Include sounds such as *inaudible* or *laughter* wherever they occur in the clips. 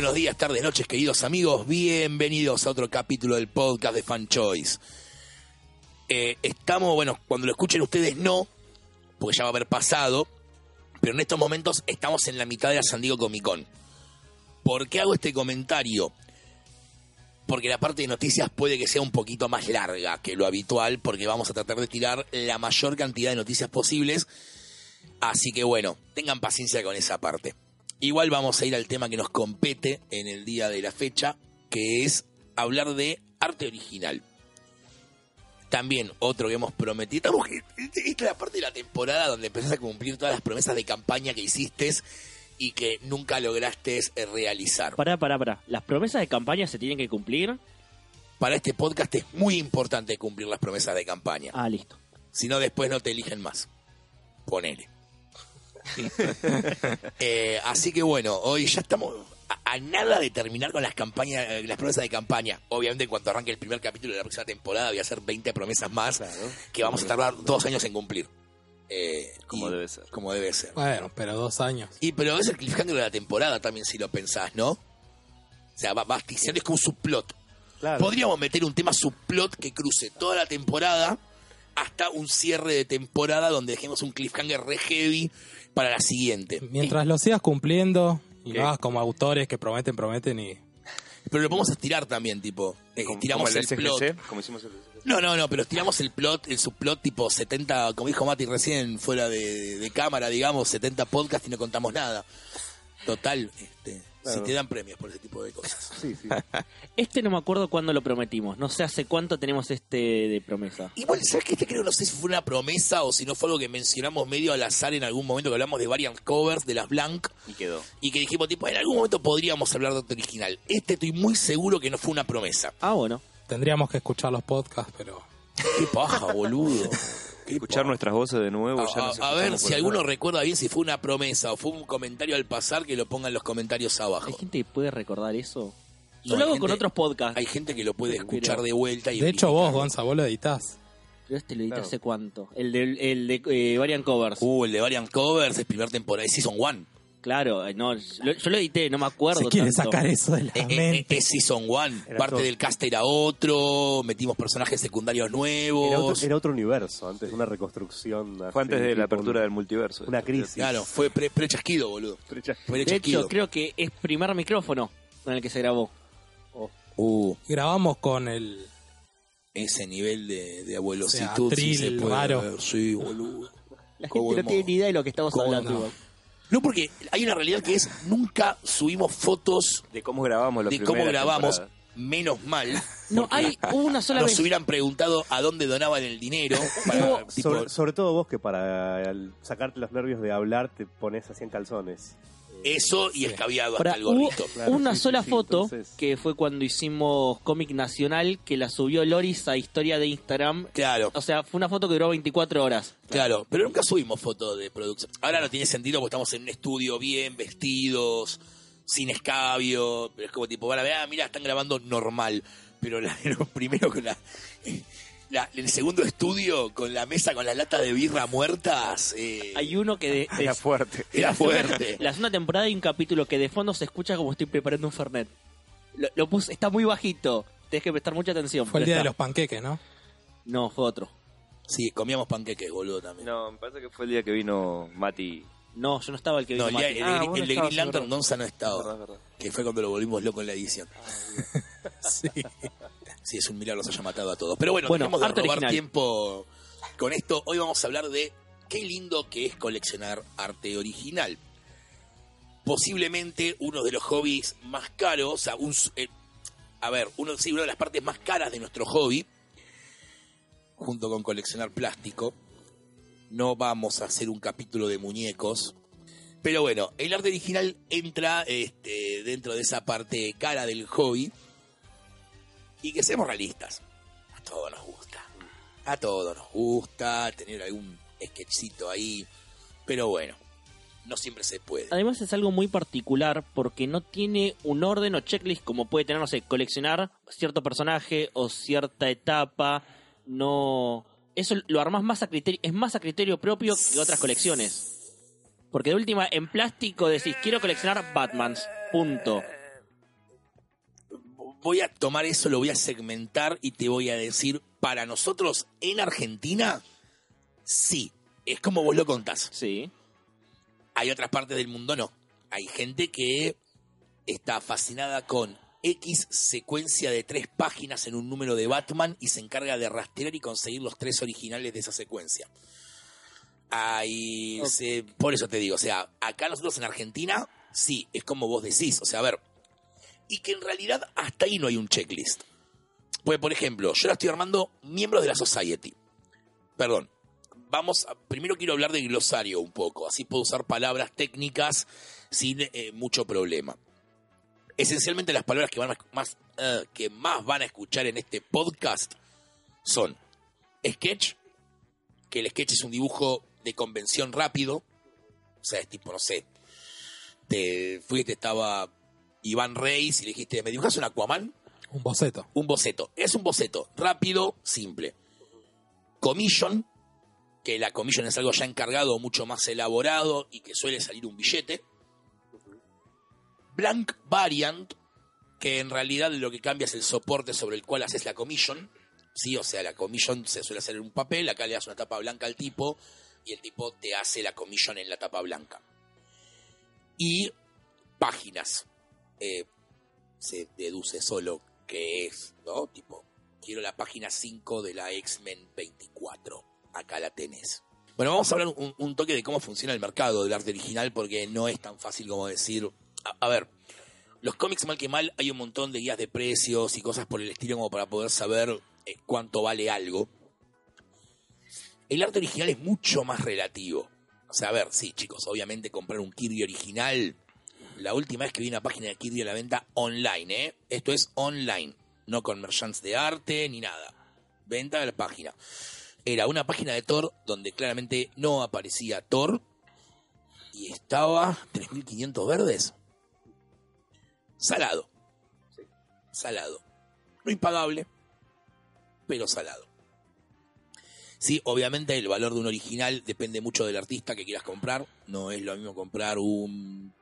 buenos días, tardes, noches, queridos amigos. Bienvenidos a otro capítulo del podcast de Fan Choice. Eh, estamos, bueno, cuando lo escuchen ustedes no, porque ya va a haber pasado, pero en estos momentos estamos en la mitad de la San Diego Comic Con. ¿Por qué hago este comentario? Porque la parte de noticias puede que sea un poquito más larga que lo habitual, porque vamos a tratar de tirar la mayor cantidad de noticias posibles. Así que bueno, tengan paciencia con esa parte. Igual vamos a ir al tema que nos compete en el día de la fecha, que es hablar de arte original. También otro que hemos prometido. Estamos, esta es la parte de la temporada donde empezás a cumplir todas las promesas de campaña que hiciste y que nunca lograste realizar. Pará, pará, pará. ¿Las promesas de campaña se tienen que cumplir? Para este podcast es muy importante cumplir las promesas de campaña. Ah, listo. Si no, después no te eligen más. Ponele. *laughs* Eh, así que bueno, hoy ya estamos a, a nada de terminar con las campañas, eh, las promesas de campaña. Obviamente, en cuanto arranque el primer capítulo de la próxima temporada, voy a hacer 20 promesas más que vamos a tardar dos años en cumplir. Eh, Como debe ser. Como debe ser. Bueno, pero dos años. Y pero es el cliffhanger de la temporada también, si lo pensás, ¿no? O sea, va, va es como un subplot. Claro. Podríamos meter un tema subplot que cruce toda la temporada hasta un cierre de temporada donde dejemos un cliffhanger re heavy para la siguiente. Mientras lo sigas cumpliendo y lo hagas como autores que prometen, prometen y... Pero lo podemos estirar también, tipo. eh, Como- tiramos como el, SGC, plot. Como hicimos el. No, no, no, pero estiramos el plot, el subplot tipo 70, como dijo Mati recién, fuera de, de cámara, digamos, 70 podcasts y no contamos nada. Total, este, si te dan premios por ese tipo de cosas. Sí, sí. *laughs* Este no me acuerdo cuándo lo prometimos. No sé hace cuánto tenemos este de promesa. Igual, ¿sabes qué? Este creo, no sé si fue una promesa o si no fue algo que mencionamos medio al azar en algún momento que hablamos de variant covers de las Blanc Y quedó. y que dijimos, tipo, en algún momento podríamos hablar de arte original. Este estoy muy seguro que no fue una promesa. Ah, bueno. Tendríamos que escuchar los podcasts, pero... Qué paja, boludo. *laughs* Escuchar nuestras voces de nuevo. A, ya nos a- a ver si alguno recuerda bien si fue una promesa o fue un comentario al pasar, que lo ponga en los comentarios abajo. ¿Hay gente que puede recordar eso? No, Yo lo hay hago con gente- otros podcasts. Hay gente que lo puede Pero- escuchar de vuelta y De hecho, vos. Gonza, vos lo editás. Pero este lo edité Claro. hace cuánto. El de, el de eh, Variant Covers. Uh, el de variant covers es primer temporada, es Season 1. Claro, eh, no, lo- yo lo edité, no me acuerdo. Se quiere tanto. sacar eso de la Eh, eh, mente. es Season 1. Era Parte todo. del cast era otro, metimos personajes secundarios Era nuevos. otro, era otro universo, antes una reconstrucción. Fue antes de la apertura un- del multiverso. Una crisis. Claro, fue pre- pre-chasquido, boludo. Pre- Fue De pre-chasquido. hecho, creo que es primer micrófono con el que se grabó. Uh, Grabamos con el... ese nivel de, de abuelositud. O sea, sí se atril puede raro. ver, Sí, boludo. La ¿Cómo gente no hemos- tiene ni idea de lo que estamos ¿Cómo hablando. no? igual. No, porque hay una realidad que es nunca subimos fotos De cómo grabamos la de cómo grabamos, temporada. menos mal. No, hay hubo una sola Nos vez. hubieran preguntado a dónde donaban el dinero. Para, tipo, Sobre, sobre todo vos que para al sacarte los nervios de hablar te pones así en calzones. Eso y escabiado hasta el gorrito. Claro, una sí, sola sí, foto entonces- que fue cuando hicimos cómic nacional que la subió Loris a historia de Instagram. Claro, O sea, fue una foto que duró 24 horas. claro. Pero nunca subimos fotos de producción. Ahora no tiene sentido porque estamos en un estudio bien vestidos, sin escabio. Pero es como tipo, van a ver, ah, mira, están grabando normal. Pero la *laughs* de los primeros con la, la- El segundo estudio con la mesa con las latas de birra muertas. eh, Hay uno que de, Era fuerte. era fuerte. la segunda temporada hay un capítulo que de fondo se escucha como estoy preparando un Fernet. Lo, lo puse, está muy bajito. Tienes que prestar mucha atención. Fue el día de los panqueques, ¿no? No, fue otro. Sí, comíamos panqueques, boludo, también. No, me parece que fue el día que vino Mati. No, yo no estaba el que No, vino el, Mati. día- el Ah, el no de estabas, Green Lantern. Gonza no estaba. Verdad, verdad. Que fue cuando lo volvimos loco en la edición. *laughs* Sí. *laughs* Sí, es un milagro los haya matado a todos. Pero bueno, Bueno, dejemos de arte robar original. tiempo con esto. Hoy vamos a hablar de qué lindo que es coleccionar arte original. Posiblemente uno de los hobbies más caros, un, eh, a ver, uno, sí, una de las partes más caras de nuestro hobby, junto con coleccionar plástico. No vamos a hacer un capítulo de muñecos. Pero bueno, el arte original entra este, dentro de esa parte cara del hobby. Y que seamos realistas. A todos nos gusta. A todos nos gusta tener algún sketchcito ahí. Pero bueno, no siempre se puede. Además es algo muy particular porque no tiene un orden o checklist como puede tener, no sé, coleccionar cierto personaje o cierta etapa. No, eso lo armas más a criterio, es más a criterio propio que otras colecciones. Porque de última, en plástico decís, quiero coleccionar Batmans, punto. Voy a tomar eso, lo voy a segmentar y te voy a decir, para nosotros en Argentina, sí, es como vos lo contás. Sí. Hay otras partes del mundo no. Hay gente que está fascinada con X secuencia de tres páginas en un número de Batman y se encarga de rastrear y conseguir los tres originales de esa secuencia. Se- por eso te digo, o sea, acá nosotros en Argentina, sí, es como vos decís, o sea, a ver, y que en realidad hasta ahí no hay un checklist. Pues, por ejemplo, yo la estoy armando miembros de la Society. Perdón, vamos a, primero quiero hablar del glosario un poco, así puedo usar palabras técnicas sin eh, mucho problema. Esencialmente las palabras que, van a- más, eh, que más van a escuchar en este podcast son sketch, que el sketch es un dibujo de convención rápido, o sea, es tipo, no sé, te fuiste, estaba Iván Reis y le dijiste, ¿me dibujas un Aquaman? Un boceto. Un boceto. Es un boceto rápido, simple. Commission, que la commission es algo ya encargado, mucho más elaborado y que suele salir un billete. Blank Variant, que en realidad lo que cambia es el soporte sobre el cual haces la commission. Sí, o sea, la commission se suele hacer en un papel, acá le das una tapa blanca al tipo y el tipo te hace la commission en la tapa blanca. Y páginas. Eh, se deduce solo que es, ¿no? Tipo, quiero la página 5 de la X-Men 24. Acá la tenés. Bueno, vamos a hablar un, toque de cómo funciona el mercado del arte original porque no es tan fácil como decir... A, a ver, los cómics mal que mal hay un montón de guías de precios y cosas por el estilo como para poder saber eh, cuánto vale algo. El arte original es mucho más relativo. O sea, a ver, sí, chicos, obviamente comprar un Kirby original la última vez que vi una página de Kirby a la venta online, ¿eh? Esto es online, no con merchants de arte ni nada. Venta de la página. Era una página de Thor donde claramente no aparecía Thor y estaba 3.500 verdes. Salado. Salado. No impagable, pero salado. Sí, obviamente el valor de un original depende mucho del artista que quieras comprar. No es lo mismo comprar un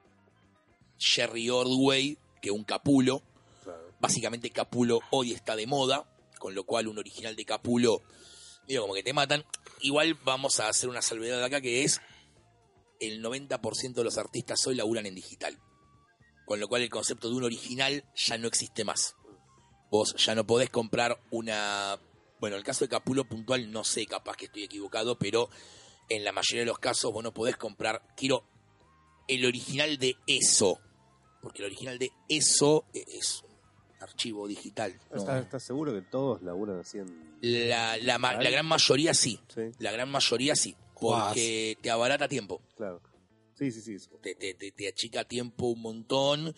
Jerry Ordway que un Capulo. Claro. Básicamente Capulo hoy está de moda, con lo cual un original de Capulo, digo, como que te matan. Igual vamos a hacer una salvedad acá que es el 90% de los artistas hoy laburan en digital. Con lo cual el concepto de un original ya no existe más. Vos ya no podés comprar una... Bueno, el caso de Capulo puntual no sé, capaz que estoy equivocado, pero en la mayoría de los casos vos no podés comprar... Quiero el original de eso. Porque el original de eso es un archivo digital. ¿no? ¿Estás, estás seguro que todos laburan así en...? La, la, ma- la gran mayoría sí. Sí, La gran mayoría sí. Porque te abarata tiempo. claro. Sí, sí, sí. Te, te, te, te achica tiempo un montón.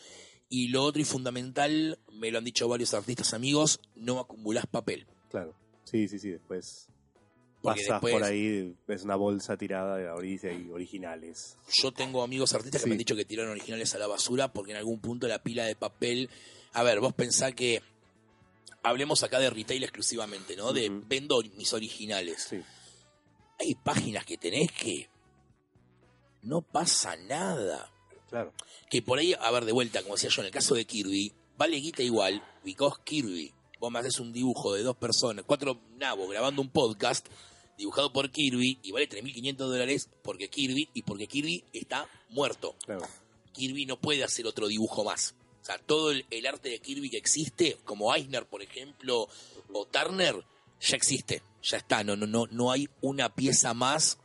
Y lo otro y fundamental, me lo han dicho varios artistas amigos, no acumulás papel. Claro. Sí, sí, sí. Después Porque pasas después- por ahí, ves una bolsa tirada de orilla y originales. Yo tengo amigos artistas que me han dicho que tiraron originales a la basura porque en algún punto la pila de papel. A ver, vos pensá que. Hablemos acá de retail exclusivamente, ¿no? De vendo mis originales. Sí, Hay páginas que tenés que. No pasa nada. claro. Que por ahí, a ver, de vuelta, como decía yo, en el caso de Kirby, vale guita igual, because Kirby. Vos me haces un dibujo de dos personas, cuatro nabos grabando un podcast dibujado por Kirby y vale 3.500 dólares porque Kirby y porque Kirby está muerto. Claro. Kirby no puede hacer otro dibujo más. O sea, todo el, el arte de Kirby que existe, como Eisner, por ejemplo, o Turner, ya existe. Ya está, no, no, no, no hay una pieza más.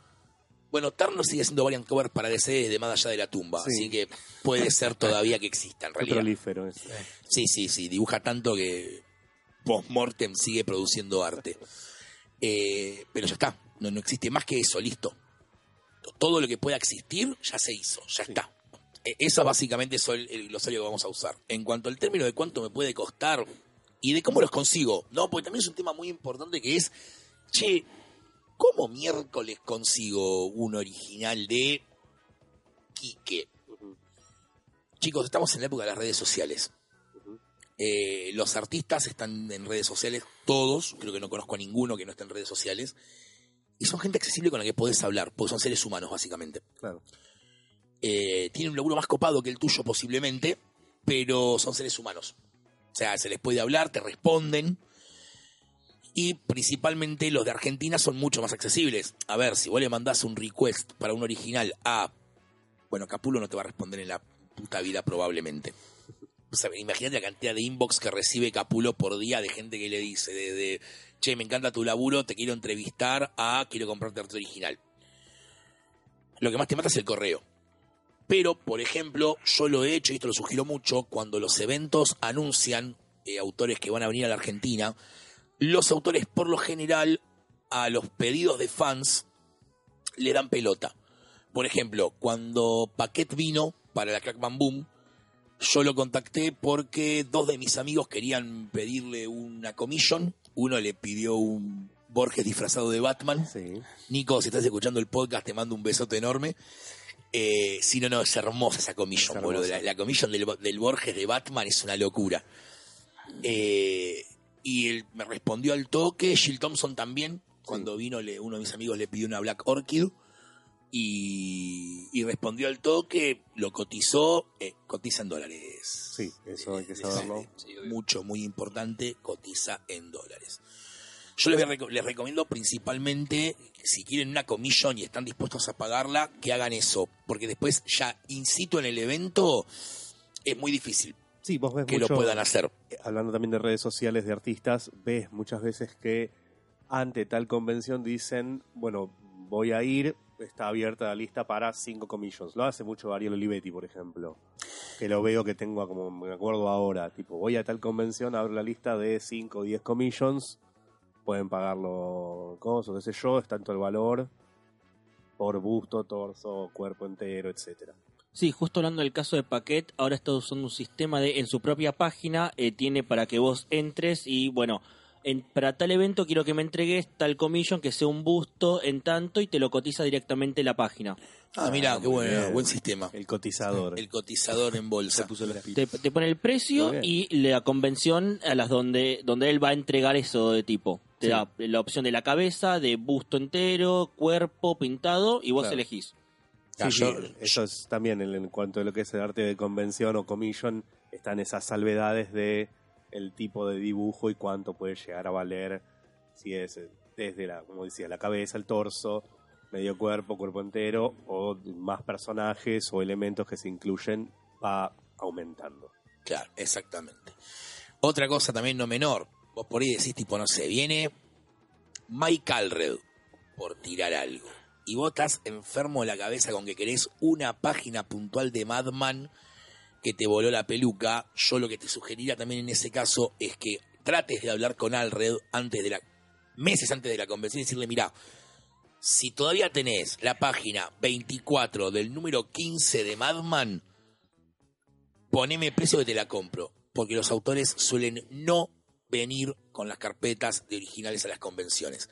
Bueno, Turner sigue haciendo variant covers para DC desde más allá de la tumba, Sí. así que puede ser todavía que exista en Qué realidad. prolífero es. Sí, sí, sí, dibuja tanto que post-mortem sigue produciendo arte. Eh, pero ya está, no, no existe más que eso, listo. Todo lo que pueda existir ya se hizo, ya está. Eh, Eso básicamente es el, el glosario que vamos a usar. En cuanto al término de cuánto me puede costar y de cómo los consigo, no, porque también es un tema muy importante que es, che, ¿cómo miércoles consigo un original de Quique? Chicos, estamos en la época de las redes sociales. Eh, los artistas están en redes sociales, todos, creo que no conozco a ninguno que no esté en redes sociales, y son gente accesible con la que podés hablar, porque son seres humanos, básicamente. Claro. Eh, tienen un laburo más copado que el tuyo, posiblemente, pero son seres humanos. O sea, se les puede hablar, te responden. Y principalmente los de Argentina son mucho más accesibles. A ver, si vos le mandás un request para un original a. Bueno, Capulo no te va a responder en la puta vida, probablemente. O imagínate la cantidad de inbox que recibe Capulo por día de gente que le dice: de, Che, me encanta tu laburo, te quiero entrevistar a quiero comprarte arte original. Lo que más te mata es el correo. Pero, por ejemplo, yo lo he hecho, y esto lo sugiero mucho, cuando los eventos anuncian eh, autores que van a venir a la Argentina, los autores por lo general a los pedidos de fans le dan pelota. Por ejemplo, cuando Paquet vino para la Crack Bam Boom, yo lo contacté porque dos de mis amigos querían pedirle una commission. Uno le pidió un Borges disfrazado de Batman. Sí. Nico, si estás escuchando el podcast, te mando un besote enorme. Eh, sí, no, no, es hermosa esa commission, Es boludo. hermosa. La, la commission del, del Borges de Batman es una locura. Eh, y él me respondió al toque. Jill Thompson también. Cuando vino, le- uno de mis amigos le pidió una Black Orchid. Y, y respondió al toque, lo cotizó, eh, cotiza en dólares. Sí, eso hay que Eh, saberlo. mucho, muy importante, cotiza en dólares. Yo les, les recomiendo principalmente, si quieren una commission y están dispuestos a pagarla, que hagan eso. Porque después ya in situ en el evento es muy difícil Sí, vos ves que mucho, lo puedan hacer. eh, hablando también de redes sociales de artistas, ves muchas veces que ante tal convención dicen, bueno, voy a ir, está abierta la lista para cinco commissions. Lo hace mucho Ariel Olivetti, por ejemplo, que lo veo que tengo como me acuerdo ahora, tipo, voy a tal convención, abro la lista de 5 o 10 commissions, pueden pagarlo cosas, qué sé yo, es tanto el valor por busto, torso, cuerpo entero, etcétera. Sí, justo hablando del caso de Paquet, ahora está usando un sistema de en su propia página, eh, tiene para que vos entres y bueno, en, para tal evento quiero que me entregues tal commission que sea un busto en tanto y te lo cotiza directamente la página. Ah, mira, Ah, qué bueno, bien. buen sistema. El cotizador. El cotizador en bolsa. Te, te pone el precio y la convención a las donde, donde él va a entregar eso de tipo. Te Sí. da la opción de la cabeza, de busto entero, cuerpo pintado y vos Claro. elegís. Ah, sí, eso es también en, en cuanto a lo que es el arte de convención o commission, están esas salvedades de el tipo de dibujo y cuánto puede llegar a valer si es desde la, como decía, la cabeza, el torso, medio cuerpo, cuerpo entero, o más personajes o elementos que se incluyen, va aumentando. Claro, exactamente. Otra cosa también no menor. Vos por ahí decís, tipo, no sé, viene Mike Alred por tirar algo. Y vos estás enfermo de la cabeza con que querés una página puntual de Madman que te voló la peluca. Yo lo que te sugeriría también en ese caso es que trates de hablar con Alred antes de la meses antes de la convención y decirle, mira, si todavía tenés la página 24 del número 15 de Madman, poneme precio que te la compro. Porque los autores suelen no venir con las carpetas de originales a las convenciones.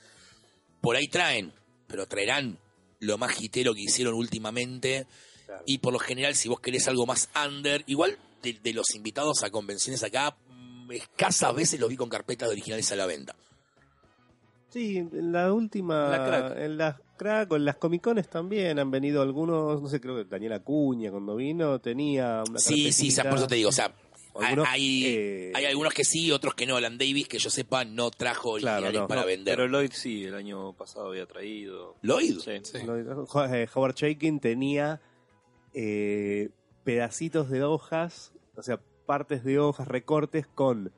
Por ahí traen, pero traerán lo más gitero que hicieron últimamente. Claro. Y por lo general, si vos querés algo más under, igual de, de los invitados a convenciones acá, mm, escasas veces los vi con carpetas de originales a la venta. Sí, en la última, La crack. en las crack o en las comicones también han venido algunos, no sé, creo que Daniela Cuña cuando vino tenía una Sí, sí, o sea, carpetita. por eso te digo, o sea, Algunos, hay, eh, hay algunos que sí, otros que no. Alan Davis, que yo sepa, no trajo Claro, originales no. para No, vender. Pero Lloyd sí, el año pasado había traído. Lloyd, Sí. Sí. Lo- eh, Howard Shakin tenía eh, pedacitos de hojas, o sea, partes de hojas, recortes con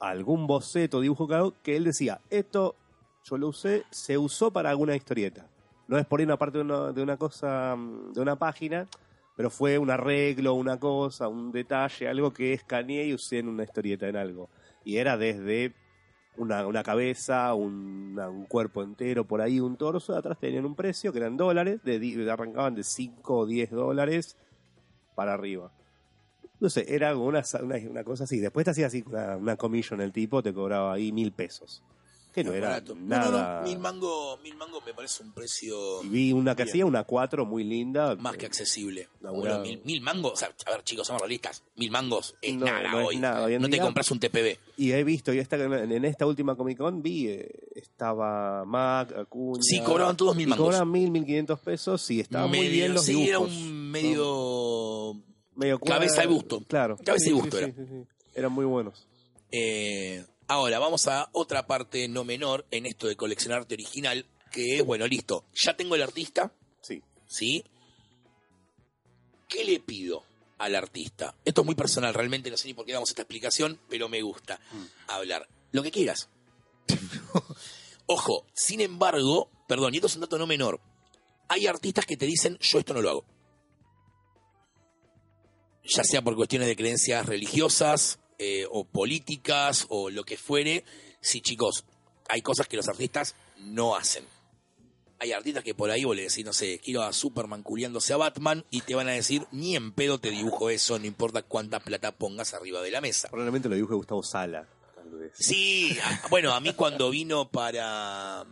algún boceto, dibujo que él decía, esto yo lo usé, se usó para alguna historieta. No es por ahí una parte de una, de una cosa, mm, de una página, pero fue un arreglo, una cosa, un detalle, algo que escaneé y usé en una historieta, en algo. Y era desde una, una cabeza, una- un cuerpo entero, por ahí un torso, atrás tenían un precio que eran dólares, de, arrancaban de 5 o 10 dólares para arriba. No sé, era una, una, una cosa así. Después te hacía así una, una commission el tipo, te cobraba ahí mil pesos. Que no, era barato. Nada. no, no, mil mango, mil mango me parece un precio Y vi una que hacía, una 4 muy linda. más que accesible. Laburado. Bueno, mil, mil mangos, o sea, a ver chicos, somos realistas, mil mangos es nada es hoy. nada hoy en no te compras un TPB. Y he visto, y esta, en esta última Comic Con vi, eh, estaba Mac, Acuña. Sí, cobraban todos mil mangos. Cobraban mil, mil quinientos pesos y estaban muy Medio- bien los sí, era dibujos. un medio Medio cabeza cuadra- y busto. Claro. Cabeza y busto sí, era. sí. Eran muy buenos. Eh, ahora, vamos a otra parte no menor en esto de coleccionar arte original, que es, bueno, listo, ya tengo el artista, Sí. ¿sí? ¿Qué le pido al artista? Esto es muy personal, realmente no sé ni por qué damos esta explicación, pero me gusta hablar. Lo que quieras. *laughs* Ojo, sin embargo, perdón, y esto es un dato no menor. Hay artistas que te dicen, yo esto no lo hago. Ya sea por cuestiones de creencias religiosas, eh, o políticas, o lo que fuere. Sí, chicos, hay cosas que los artistas no hacen. Hay artistas que por ahí vos le decís, no sé, quiero a Superman culiándose a Batman y te van a decir, ni en pedo te dijujo eso, no importa cuánta plata pongas arriba de la mesa. Probablemente lo dibuje Gustavo Sala. Tal vez. Sí, *laughs* bueno, a mí cuando vino para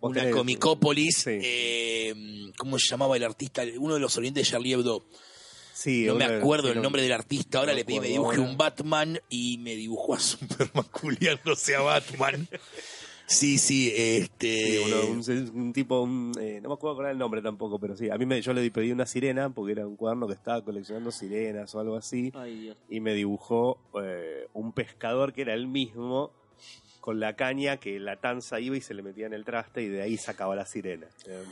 una Comicópolis, Sí. eh, ¿cómo se llamaba el artista? Uno de los orientes de Charlie Hebdo. Sí, No me acuerdo el no- nombre del artista. Ahora no le pedí me ahora. un Batman y me dibujó a Superman *laughs* culiándose a Batman. Sí, sí, este. Sí, uno- un, un tipo, un, eh, no me acuerdo era el nombre tampoco, pero sí. A mí me, yo le pedí una sirena porque era un cuaderno que estaba coleccionando sirenas o algo así. Ay, Dios. Y me dibujó eh, un pescador que era el mismo con la caña que la tanza iba y se le metía en el traste y de ahí sacaba la sirena. Eh,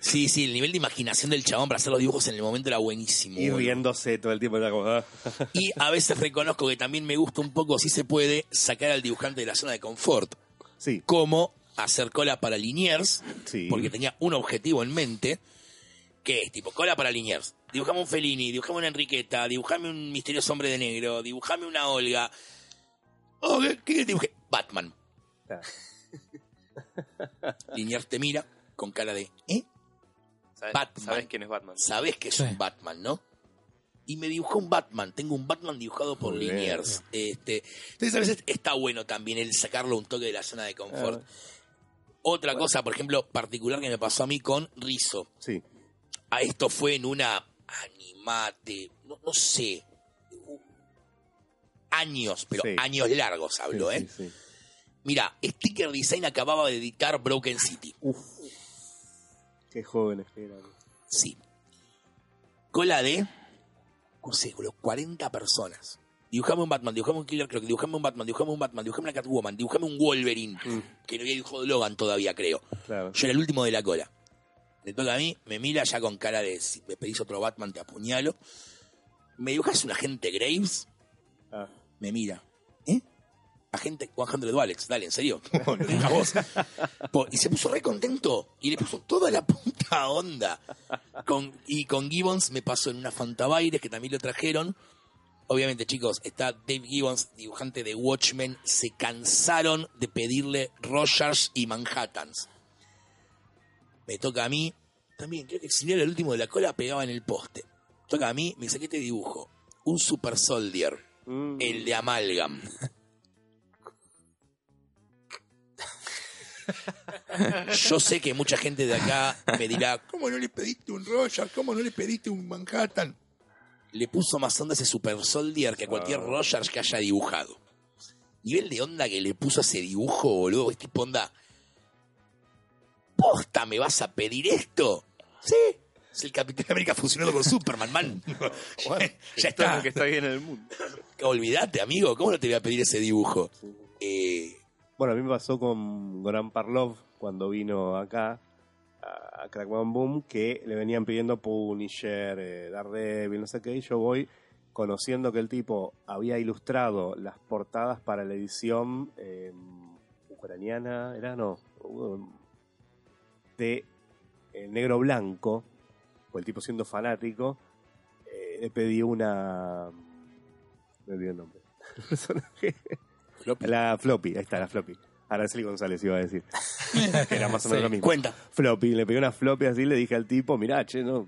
Sí, sí, el nivel de imaginación del chabón para hacer los dibujos en el momento era buenísimo. y boludo. riéndose todo el tiempo. Era como, ah. Y a veces reconozco que también me gusta un poco, si se puede, sacar al dibujante de la zona de confort. Sí, Como hacer cola para Liniers, sí. porque tenía un objetivo en mente, que es tipo cola para Liniers. Dibujame un Fellini, dibujame una Enriqueta, dibujame un misterioso hombre de negro, dibujame una Olga. Oh, ¿qué, qué dibujé? Batman. Ah. Liniers te mira con cara de, ¿eh? ¿Sabes, Batman. ¿Sabes quién es Batman? Sabes que es Sí. un Batman, ¿no? Y me dibujó un Batman. Tengo un Batman dibujado por Muy bien. Liniers. Este, entonces a veces está bueno también el sacarlo un toque de la zona de confort. Otra cosa, por ejemplo, particular que me pasó a mí con Rizzo. Sí, A esto fue en una animate, no, no sé, años, pero Sí. años largos sí, hablo, ¿eh? sí, sí. Mira, Sticker Design acababa de editar Broken City. Uf. Qué jóvenes que eran. Sí. Cola de, no sé, los 40 personas. Dibujame un Batman, dibujame un Killer Croc, dibujame un Batman, dibujame un Batman, dibujame una Catwoman, dibujame un Wolverine, Mm, que no había dibujado Logan todavía, creo. claro. Yo era el último de la cola. Le toca a mí, me mira ya con cara de, si me pedís otro Batman, te apuñalo. ¿Me dibujas un agente Graves? Ah, Me mira. Agente 100 Alex, dale, en serio. Lo digas vos. Y se puso re contento y le puso toda la puta onda. Con, y con Gibbons me pasó en una Fantabaires que también lo trajeron. Obviamente, chicos, está Dave Gibbons, dibujante de Watchmen. Se cansaron de pedirle Rogers y Manhattans. Me toca a mí. También, creo que si era el último de la cola, pegaba en el poste. Toca a mí, me dice, ¿qué te dibujo? Un Super Soldier. mm, El de Amalgam. *laughs* Yo sé que mucha gente de acá me dirá, ¿cómo no le pediste un Roger? ¿Cómo no le pediste un Manhattan? Le puso más onda ese Super Soldier que a cualquier Ah. Rogers que haya dibujado. Nivel de onda que le puso a ese dibujo, boludo, es tipo onda. ¿Posta me vas a pedir esto? Sí. Es el Capitán América fusionado con Superman, man. *laughs* ya está. lo que está bien en el mundo. Olvídate, amigo, ¿cómo no te voy a pedir ese dibujo? Eh, Bueno, a mí me pasó con Goran Parlov cuando vino acá a Crack Boom que le venían pidiendo Punisher, eh, Daredevil, no sé qué, y yo voy conociendo que el tipo había ilustrado las portadas para la edición eh, ucraniana, era no, de eh, Negro Blanco, o el tipo siendo fanático, eh, le pedí una... Me olvidé el nombre. *laughs* El La floppy, ahí está, la floppy. Araceli González iba a decir. que *laughs* era más o menos Sí. lo mismo. cuenta. Floppy, le pegué una floppy así, le dije al tipo, mirá, che, no,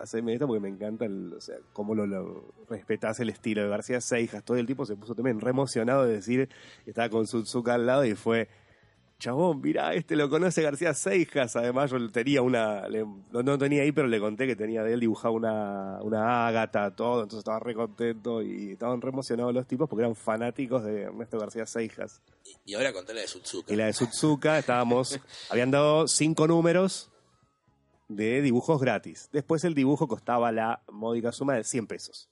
haceme esto porque me encanta, el, o sea, cómo lo, lo respetás el estilo de García Seijas. Todo el tipo se puso también re emocionado de decir estaba con Suzuka al lado y fue, chabón, mirá, este lo conoce García Seijas. Además, yo tenía una, le- no, no tenía ahí, pero le conté que tenía de él dibujado una, una ágata, todo, entonces estaba re contento y estaban re emocionados los tipos porque eran fanáticos de Ernesto García Seijas. Y ahora conté la de Sutsuka. Y la de Sutsuka, estábamos, *laughs* habían dado cinco números de dibujos gratis. Después el dibujo costaba la módica suma de 100 pesos.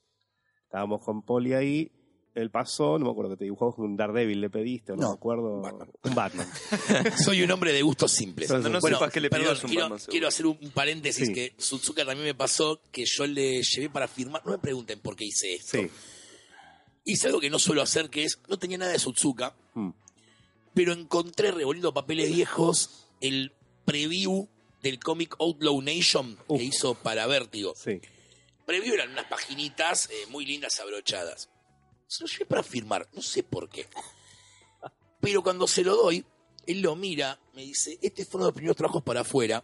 Estábamos con Poli ahí Él pasó, no me acuerdo que te dibujó un Daredevil, le pediste, o no, No, me acuerdo. un Batman. Un Batman. *laughs* Soy un hombre de gustos simples. No sepas qué le perdón, un quiero, Batman, quiero hacer un paréntesis Sí. que Suzuka también me pasó que yo le llevé para firmar. No me pregunten por qué hice esto. Sí. Hice algo que no suelo hacer, que es, no tenía nada de Suzuka, Mm. pero encontré revolviendo papeles viejos el preview del cómic Outlaw Nation Uf. que hizo para Vértigo. Sí. Preview eran unas paginitas eh, muy lindas abrochadas. Se lo llevé para firmar, no sé por qué. Pero cuando se lo doy, él lo mira, me dice, este fue uno de los primeros trabajos para afuera.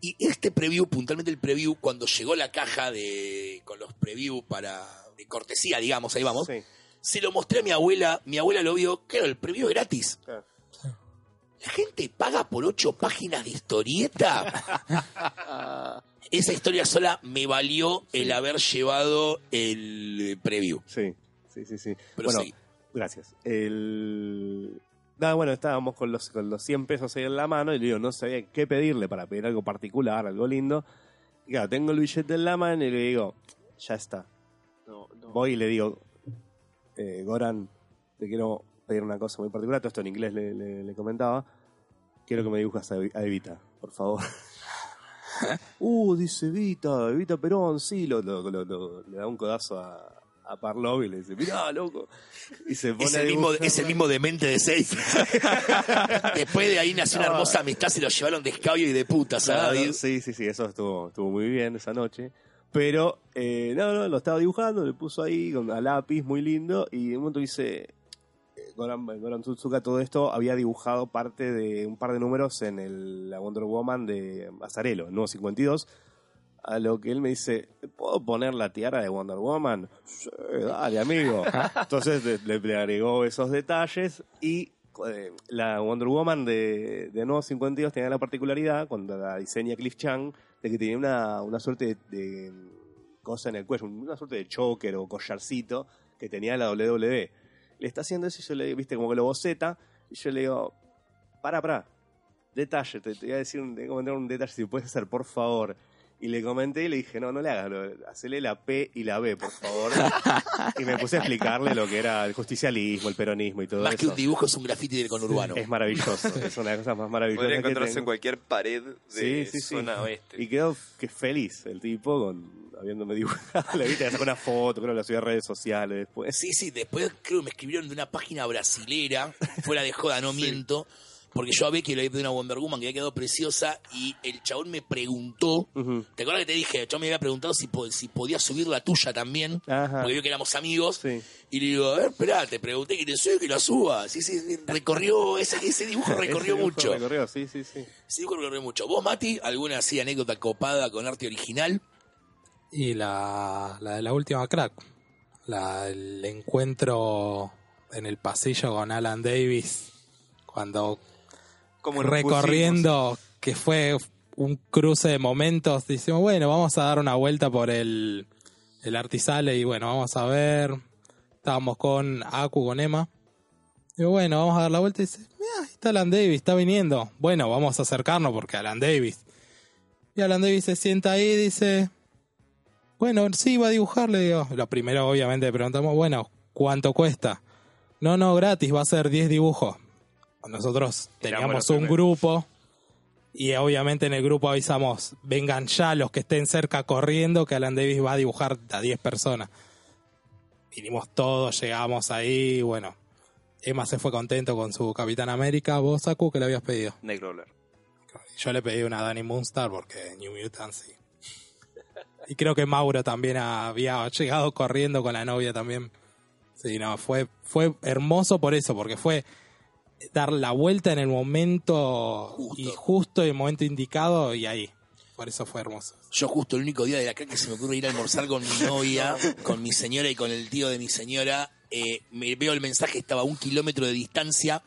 Y este preview, puntualmente el preview, cuando llegó la caja de con los preview para de cortesía, digamos, ahí vamos, Sí. se lo mostré a mi abuela, mi abuela lo vio, claro, el preview es gratis. Claro. La gente paga por ocho páginas de historieta. Esa historia sola me valió el haber llevado el eh, preview. Sí, sí, sí, sí. Pero bueno, sí. gracias. El... Nada, bueno, estábamos con los, con los 100 pesos ahí en la mano y digo, no sabía qué pedirle para pedir algo particular, algo lindo. Y claro, tengo el billete en la mano y le digo, ya está. No, no. Voy y le digo, eh, Goran, te quiero pedir una cosa muy particular. Todo esto en inglés le, le- le comentaba. Quiero que me dibujas a, Evi- a Evita, por favor. *laughs* uh, dice Evita, Evita Perón, sí. Lo, lo- lo- lo- le da un codazo a, a Parlov y le dice, mirá, loco. Y se pone Es el, mismo, es el mismo demente de seis. *laughs* Después de ahí nació una hermosa amistad, se lo llevaron de escabio y de putas a Claro, David. sí, sí, sí, eso estuvo, estuvo muy bien esa noche. Pero, eh, no, no, lo estaba dibujando, le puso ahí con a lápiz, muy lindo, y de un momento dice, Goran, Goran Tsutsuka, todo esto había dibujado parte de un par de números en el, la Wonder Woman de Azarelo, el nuevo 52, a lo que él me dice, ¿puedo poner la tiara de Wonder Woman? Sí, dale, amigo. *laughs* Entonces le, agregó esos detalles y eh, la Wonder Woman de, de Nuevo 52 tenía la particularidad, cuando la diseña Cliff Chang, de que tenía una, una suerte de, de cosa en el cuello, una suerte de choker o collarcito que tenía la WWE. Le está haciendo eso y yo le viste, como que lo boceta, y yo le digo, para, para, detalle, te, voy a decir, te voy a un detalle, si puedes hacer, por favor. Y le comenté y le dije, no, no le hagas, lo- hacele la P y la B, por favor. *laughs* y me puse a explicarle lo que era el justicialismo, el peronismo y todo Más que eso. un dibujo, es un grafiti del conurbano. Es maravilloso, es una de las cosas más maravillosas Podría que encontrarse tengo. en cualquier pared de Sí, sí, sí. zona oeste. Y quedó que feliz el tipo con habiéndome dibujado. Le viste, sacó una foto, creo que la subí a redes sociales después. Sí, sí, después creo que me escribieron de una página brasilera, fuera de joda, no miento, porque yo había que le había pedido una Wonder Woman que había quedado preciosa y el chabón me preguntó. ¿te acuerdas que te dije? El chabón me había preguntado si, si podía subir la tuya también, Ajá. porque vio que éramos amigos, Sí. y le digo, a ver, esperá, te pregunté que te soy que la suba. Sí, sí, sí, recorrió, ese, ese dibujo *laughs* recorrió Ese dibujo mucho. Recorrió, sí, sí, sí. Ese dibujo recorrió mucho. ¿Vos, Mati, alguna así anécdota copada con arte original? Y la, la de la última crack. La, el encuentro en el pasillo con Alan Davis. Cuando Recorriendo, que fue un cruce de momentos, decimos, bueno, vamos a dar una vuelta por el, el Artisale y bueno, vamos a ver. Estábamos con Aku, con Emma. Digo, bueno, vamos a dar la vuelta y dice, mira, ahí está Alan Davis, está viniendo. Bueno, vamos a acercarnos porque Alan Davis. Y Alan Davis se sienta ahí y dice, bueno, sí, va a dibujar, le digo. Lo primero, obviamente, preguntamos, bueno, ¿cuánto cuesta? No, no, gratis, va a ser 10 dibujos. Nosotros teníamos un grupo y obviamente en el grupo avisamos, vengan ya los que estén cerca corriendo, que Alan Davis va a dibujar a 10 personas. Vinimos todos, llegamos ahí, bueno. Emma se fue contento con su Capitán América. ¿Vos, Saku, que le habías pedido? Nightcrawler. Yo le pedí una Danny Moonstar porque New Mutants sí. Y creo que Mauro también había llegado corriendo con la novia también. Sí, no, fue, fue hermoso por eso, porque fue dar la vuelta en el momento Justo. y justo en el momento indicado y ahí. Por eso fue hermoso. Yo justo el único día de la que se me ocurre ir a almorzar con mi *laughs* novia, con mi señora y con el tío de mi señora, eh, me veo el mensaje, estaba a un kilómetro de distancia,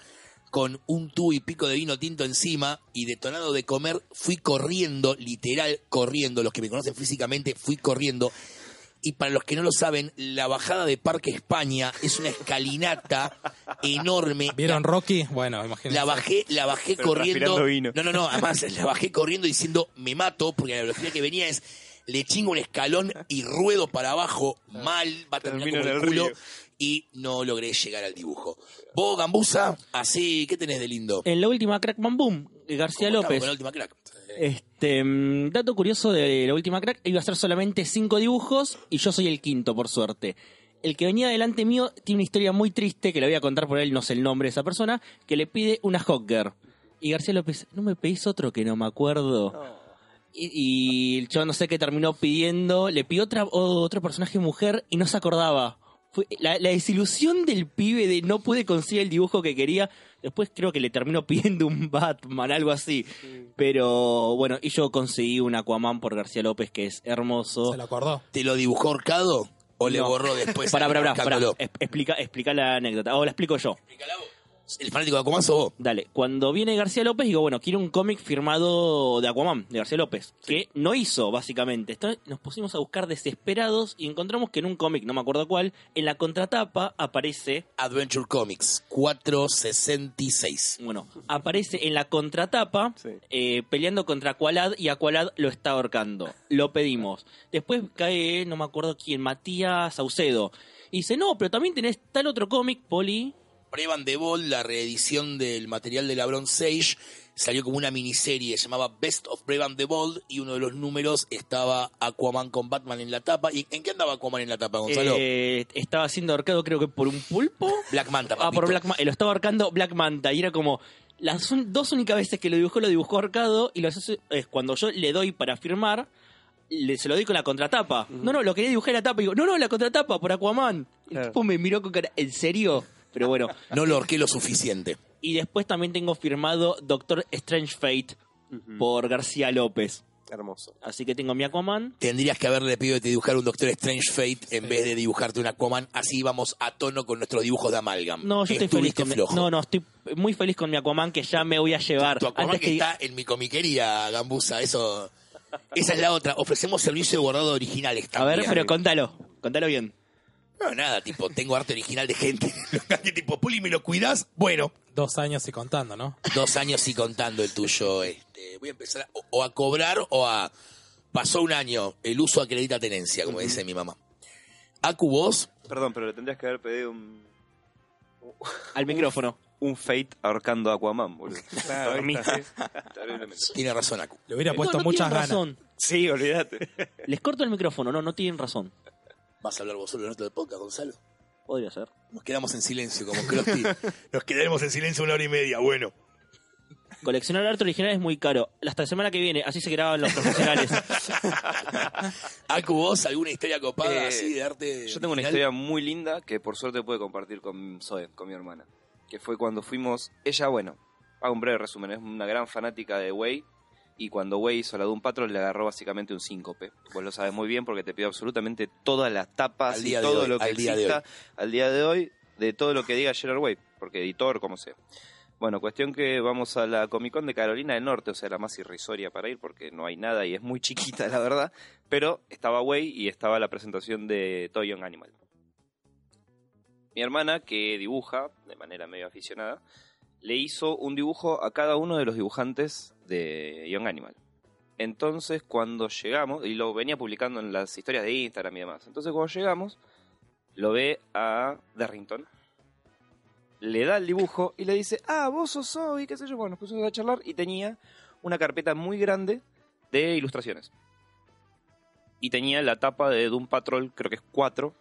con un tubo y pico de vino tinto encima y detonado de comer, fui corriendo, literal corriendo, los que me conocen físicamente, fui corriendo. Y para los que no lo saben, la bajada de Parque España es una escalinata *laughs* enorme. ¿Vieron Rocky? Bueno, imagínense. La bajé, la bajé Pero corriendo. vino. No, no, no, además la bajé corriendo diciendo me mato, porque la velocidad que venía es le chingo un escalón y ruedo para abajo, mal, va a terminar Termino como en el el culo. río. y no logré llegar al dibujo. Vos, Gambusa, así, ¿qué tenés de lindo? En la última Crack Bam Boom, de García ¿Cómo estamos López. con la última crack? Este, mm, dato curioso de la última crack, iba a ser solamente cinco dibujos y yo soy el quinto, por suerte. El que venía delante mío tiene una historia muy triste, que le voy a contar por él, no sé el nombre de esa persona, que le pide una Hogger. Y García López, ¿no me pedís otro que no me acuerdo? Y, y yo no sé qué terminó pidiendo, le pidió otra, otro personaje mujer y no se acordaba. La, la desilusión del pibe de no pude conseguir el dibujo que quería. Después creo que le terminó *laughs* pidiendo un Batman, algo así. Pero bueno, y yo conseguí un Aquaman por García López que es hermoso. ¿Se lo acordó? ¿Te lo dibujó Horcado o le borró después? Para, para, para, explica, explica la anécdota. O la explico yo. Explícala vos. ¿El fanático de Aquaman sos vos? Dale, cuando viene García López, digo, bueno, quiero un cómic firmado de Aquaman, de García López, que no hizo, básicamente. Entonces nos pusimos a buscar desesperados y encontramos que en un cómic, no me acuerdo cuál, en la contratapa aparece, Adventure Comics 466. bueno, aparece en la contratapa Sí. eh, peleando contra Aqualad y Aqualad lo está ahorcando. Lo pedimos. Después cae, no me acuerdo quién, Matías Saucedo. Y dice, no, pero también tenés tal otro cómic, Poli, Brevan the Ball, la reedición del material de la Bronze Age, salió como una miniserie, se llamaba Best of Brevan the Ball, y uno de los números estaba Aquaman con Batman en la tapa. ¿Y en qué andaba Aquaman en la tapa, Gonzalo? eh, estaba siendo ahorcado creo que por un pulpo. Black Manta, Ah, por papito. Black Manta. Lo estaba ahorcando Black Manta. Y era como. Las dos únicas veces que lo dibujó, lo dibujó ahorcado. Y lo hace- es cuando yo le doy para firmar, le- se lo doy con la contratapa. No, no, lo quería dibujar en la tapa. Y digo, no, no, la contratapa, por Aquaman. El Claro. tipo me miró con cara, ¿en serio? Pero bueno. *laughs* No lo horqué lo suficiente. y después también tengo firmado Doctor Strange Fate por García López. Hermoso. Así que tengo mi Aquaman. Tendrías que haberle pedido que te dibujara un Doctor Strange Fate en vez de dibujarte un Aquaman. Así íbamos a tono con nuestros dibujos de Amalgam. No, yo estoy feliz con mi. No, no, estoy muy feliz con mi Aquaman que ya me voy a llevar. Tu Aquaman Antes que que- está en mi comiquería, Gambusa. Eso... Esa es la otra. Ofrecemos servicio de bordado originales A ver, pero contalo. Contalo bien. No, nada, tipo, tengo arte original de gente. *laughs* que tipo, Puli, ¿me lo cuidas? Bueno, Dos años y contando, ¿no? dos años y contando el tuyo. Este, voy a empezar a- o, a cobrar o a... Pasó un año, el uso acredita tenencia, como dice mi mamá. Acu, vos, Perdón, pero le tendrías que haber pedido un, *laughs* Al micrófono. un Fate ahorcando a Aquaman, boludo. *laughs* Claro, tiene razón, Acu. Le hubiera puesto no, no muchas ganas. razón. Sí, olvídate. Les corto el micrófono, no, no tienen razón. ¿Vas a hablar vos solo en otro de podcast, Gonzalo? Podría ser. Nos quedamos en silencio, como Krusty. *laughs* Nos quedaremos en silencio una hora y media, bueno. Coleccionar arte original es muy caro. Hasta la semana que viene, así se graban los profesionales. *laughs* Acu, vos, ¿alguna historia copada Eh, así de arte? Yo tengo una original? historia muy linda que por suerte pude compartir con Zoe, con mi hermana. Que fue cuando fuimos. Ella, bueno, hago un breve resumen, es una gran fanática de Way. Y cuando Way hizo la Doom Patrol le agarró básicamente un síncope. Vos lo sabes muy bien porque te pido absolutamente todas las tapas y de todo hoy, lo que al día de exista al día de hoy de todo lo que diga Gerard Way, porque editor, como sea. Bueno, cuestión que vamos a la Comic Con de Carolina del Norte, o sea, la más irrisoria para ir porque no hay nada y es muy *laughs* chiquita, la verdad. Pero estaba Way y estaba la presentación de Toy Young Animal. Mi hermana, que dibuja de manera medio aficionada, le hizo un dibujo a cada uno de los dibujantes de Young Animal. Entonces, cuando llegamos, y lo venía publicando en las historias de Instagram y demás. Entonces, cuando llegamos, lo ve a Darrington, le da el dibujo y le dice, ah, vos sos Zoe, qué sé yo. Bueno, nos pusimos a charlar y tenía una carpeta muy grande de ilustraciones. Y tenía la tapa de Doom Patrol, creo que es 4,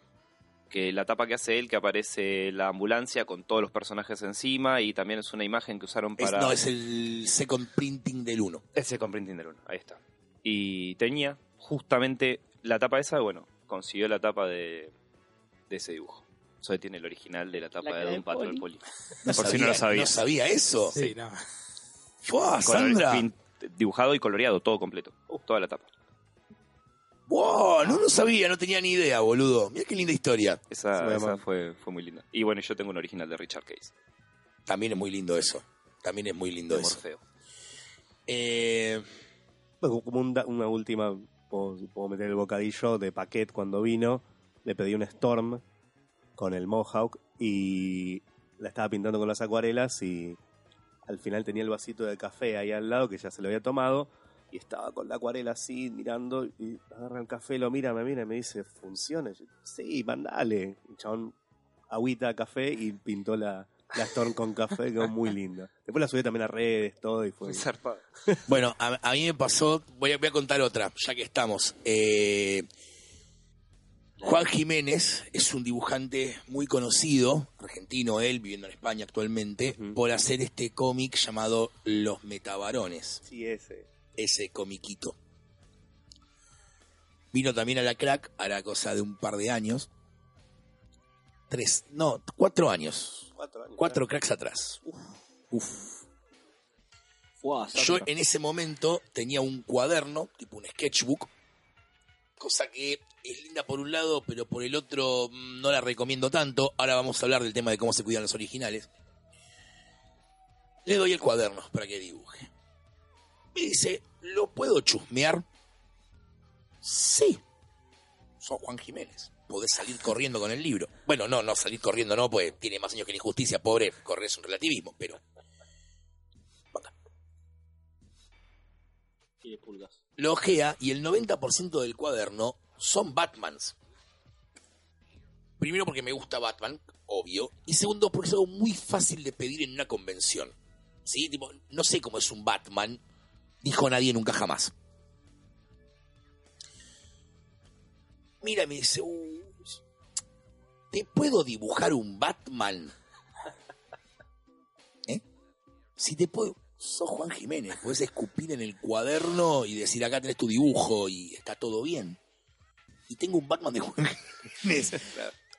que la tapa que hace él, que aparece la ambulancia con todos los personajes encima y también es una imagen que usaron Es- para... no, es el second printing del 1. Ese con Printing del 1, ahí está. Y tenía justamente la tapa esa, bueno, consiguió la tapa de, de ese dibujo. Zoe tiene el original de la tapa La de Don Patrol Poli. Poli. No Por si no lo sabías. No sabía eso. Sí, no. ¡Fua, Sandra! dibujado y coloreado, todo completo. Toda la tapa. ¡Wow! No lo sabía, no tenía ni idea, boludo. Mira qué linda historia. Esa, fue, fue muy linda. Y bueno, yo tengo un original de Richard Case, También es muy lindo eso. También es muy lindo de eso. Morfeo. Eh, Bueno, como un una última, puedo, puedo meter el bocadillo de Paquet cuando vino. Le pedí un Storm con el Mohawk y la estaba pintando con las acuarelas y al final tenía el vasito de café ahí al lado que ya se lo había tomado y estaba con la acuarela así mirando y agarra el café, lo mira, me mira y me dice, ¿funciona? Y yo, sí, mandale. El chabón agüita, café y pintó la, la Storm con café, quedó muy linda. Después la subí también a redes, todo y fue. *laughs* Bueno, a, a mí me pasó, voy a, voy a contar otra, ya que estamos. Eh, Juan Jiménez es un dibujante muy conocido, argentino él, viviendo en España actualmente, por hacer este cómic llamado Los Metabarones, Sí, ese. Ese comiquito. Vino también a la crack, hará cosa de un par de años. Tres, no, cuatro años. Cuatro años. Cuatro cracks atrás. Uf. Fua, Yo en ese momento tenía un cuaderno, tipo un sketchbook, cosa que es linda por un lado, pero por el otro mm, no la recomiendo tanto. Ahora vamos a hablar del tema de cómo se cuidan los originales. Le doy el cuaderno para que dibuje. Me dice, ¿lo puedo chusmear? Sí. Sos Juan Jiménez. Podés salir corriendo con el libro. Bueno, no, no salir corriendo no, pues tiene más años que la injusticia, pobre, correr es un relativismo, pero Tiene pulgas. lo ojea y el 90% del cuaderno son Batmans. Primero porque me gusta Batman, obvio. Y segundo porque es algo muy fácil de pedir en una convención. ¿Sí? Tipo, no sé cómo es un Batman. Dijo nadie nunca jamás. Mira, me dice, "Uh, ¿te puedo dibujar un Batman? *laughs* ¿Eh? Si te puedo... Sos Juan Jiménez, puedes escupir en el cuaderno y decir acá tenés tu dibujo y está todo bien. Y tengo un Batman de Juan Jiménez. *laughs*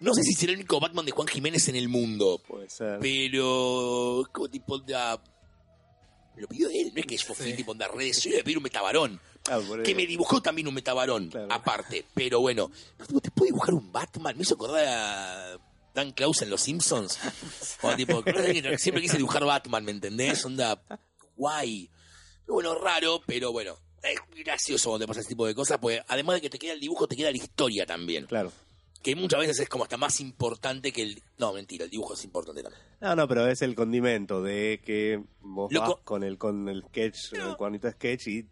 No sé si será el único Batman de Juan Jiménez en el mundo, Puede ser. pero como tipo de... Me lo pidió él, no es que yo fui tipo de redes, yo le iba a pedir un metabarón, Ah, que me dibujó también un metabarón, Claro. aparte, pero bueno, tipo, ¿te puedo dibujar un Batman? Me hizo acordar a Dan Klaus en Los Simpsons, *laughs* o tipo, siempre quise dibujar Batman, ¿me entendés? Onda, guay. Bueno, raro, pero bueno, es gracioso cuando te pasa ese tipo de cosas, pues además de que te queda el dibujo, te queda la historia también, Claro. Que muchas veces es como hasta más importante que el... No, mentira, el dibujo es importante también. No, no, pero es el condimento de que vos Loco. vas con el, con el sketch, el cuadernito de sketch y